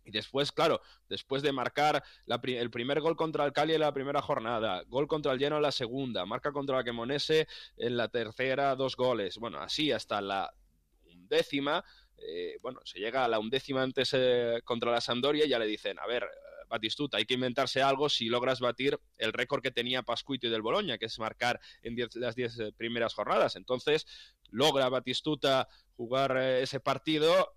Y después, claro, después de marcar la pri- el primer gol contra el Cali en la primera jornada, gol contra el Lleno en la segunda, marca contra la Cremonese en la tercera, dos goles. Bueno, así hasta la undécima. eh, bueno, se llega a la undécima antes eh, contra la Sampdoria y ya le dicen, a ver, Batistuta, hay que inventarse algo si logras batir el récord que tenía Pascuito y del Boloña, que es marcar en diez- las diez eh, primeras jornadas. Entonces, logra Batistuta jugar eh, ese partido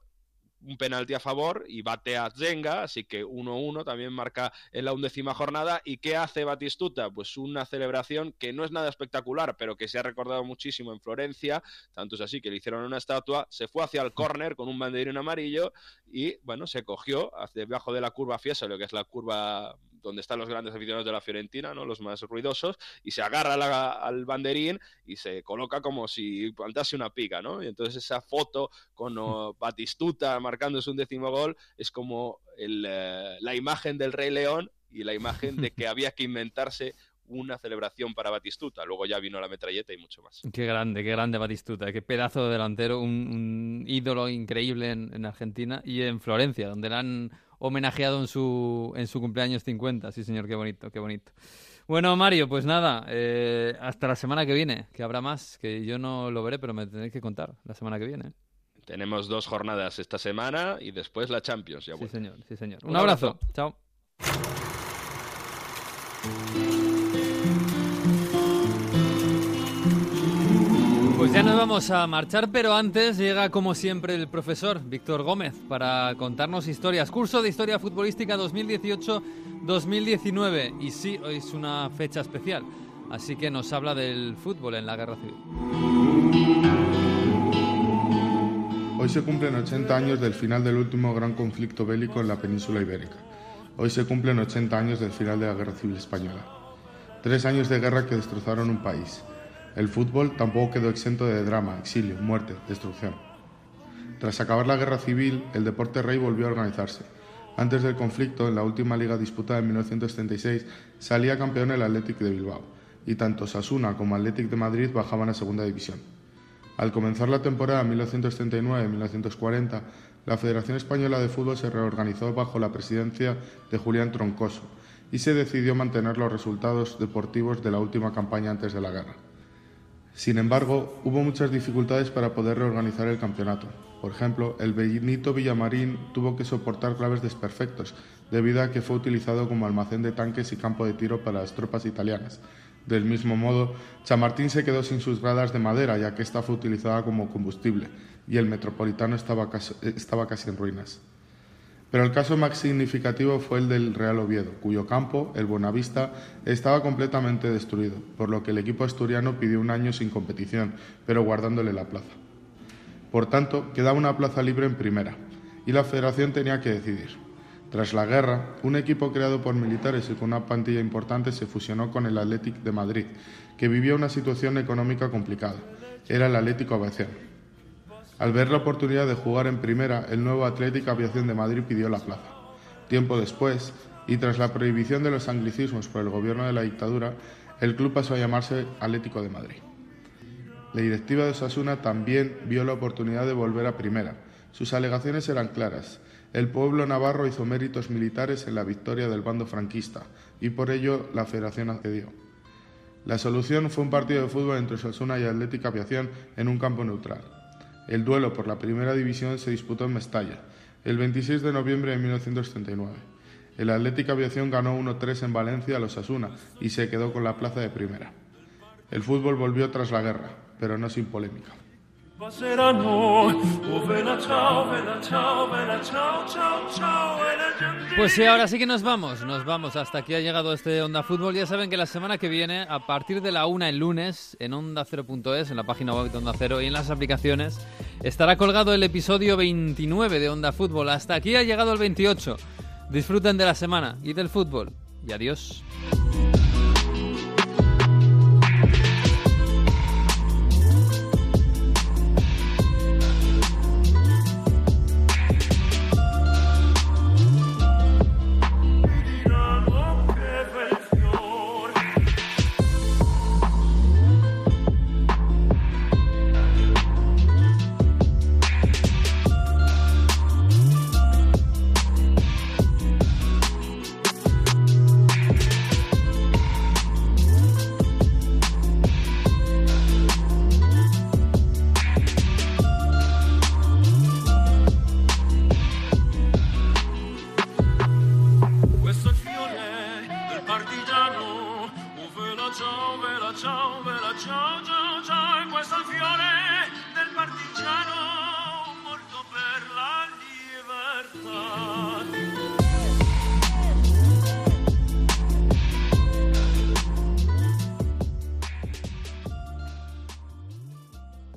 un penalti a favor y bate a Zenga, así que 1-1 también marca en la undécima jornada. ¿Y qué hace Batistuta? Pues una celebración que no es nada espectacular, pero que se ha recordado muchísimo en Florencia, tanto es así que le hicieron una estatua, se fue hacia el córner con un banderín amarillo y, bueno, se cogió debajo de la curva Fiesole, que es la curva donde están los grandes aficionados de la Fiorentina, ¿no? los más ruidosos, y se agarra la- al banderín y se coloca como si plantase una pica, ¿no? Y entonces esa foto con oh, Batistuta marcando su undécimo gol es como el, eh, la imagen del Rey León y la imagen de que había que inventarse una celebración para Batistuta. Luego ya vino la metralleta y mucho más. Qué grande, qué grande Batistuta, qué pedazo de delantero, un, un ídolo increíble en, en Argentina y en Florencia, donde le han homenajeado en su, en su cumpleaños 50. Sí, señor, qué bonito, qué bonito. Bueno, Mario, pues nada, eh, hasta la semana que viene, que habrá más, que yo no lo veré, pero me tenéis que contar la semana que viene. Tenemos dos jornadas esta semana y después la Champions. Ya Sí, señor, sí, señor. Un, Un abrazo. abrazo. Chao. Pues ya nos vamos a marchar, pero antes llega como siempre el profesor Víctor Gómez para contarnos historias. Curso de Historia Futbolística 2018-2019. Y sí, hoy es una fecha especial, así que nos habla del fútbol en la Guerra Civil. Hoy se cumplen 80 años del final del último gran conflicto bélico en la península ibérica. Hoy se cumplen 80 años del final de la Guerra Civil Española. Tres años de guerra que destrozaron un país. El fútbol tampoco quedó exento de drama, exilio, muerte, destrucción. Tras acabar la guerra civil, el deporte rey volvió a organizarse. Antes del conflicto, en la última liga disputada en 1936, salía campeón el Athletic de Bilbao, y tanto Sasuna como Athletic de Madrid bajaban a segunda división. Al comenzar la temporada 1939-1940, la Federación Española de Fútbol se reorganizó bajo la presidencia de Julián Troncoso y se decidió mantener los resultados deportivos de la última campaña antes de la guerra. Sin embargo, hubo muchas dificultades para poder reorganizar el campeonato. Por ejemplo, el Benito Villamarín tuvo que soportar claves desperfectos, debido a que fue utilizado como almacén de tanques y campo de tiro para las tropas italianas. Del mismo modo, Chamartín se quedó sin sus gradas de madera, ya que esta fue utilizada como combustible, y el Metropolitano estaba casi, estaba casi en ruinas. Pero el caso más significativo fue el del Real Oviedo, cuyo campo, el Buenavista, estaba completamente destruido, por lo que el equipo asturiano pidió un año sin competición, pero guardándole la plaza. Por tanto, quedaba una plaza libre en primera, y la federación tenía que decidir. Tras la guerra, un equipo creado por militares y con una plantilla importante se fusionó con el Athletic de Madrid, que vivía una situación económica complicada. Era el Atlético Aviación. Al ver la oportunidad de jugar en primera, el nuevo Atlético Aviación de Madrid pidió la plaza. Tiempo después, y tras la prohibición de los anglicismos por el gobierno de la dictadura, el club pasó a llamarse Atlético de Madrid. La directiva de Osasuna también vio la oportunidad de volver a primera. Sus alegaciones eran claras. El pueblo navarro hizo méritos militares en la victoria del bando franquista y por ello la federación accedió. La solución fue un partido de fútbol entre Osasuna y Atlética Aviación en un campo neutral. El duelo por la primera división se disputó en Mestalla, el 26 de noviembre de 1939. El Atlética Aviación ganó 1-3 en Valencia a los Osasuna y se quedó con la plaza de primera. El fútbol volvió tras la guerra, pero no sin polémica. Pues sí, ahora sí que nos vamos, nos vamos. Hasta aquí ha llegado este Onda Fútbol. Ya saben que la semana que viene, a partir de la una el lunes, en onda0.es, en la página web de Onda Cero y en las aplicaciones, estará colgado el episodio 29 de Onda Fútbol. Hasta aquí ha llegado el 28. Disfruten de la semana y del fútbol. Y adiós.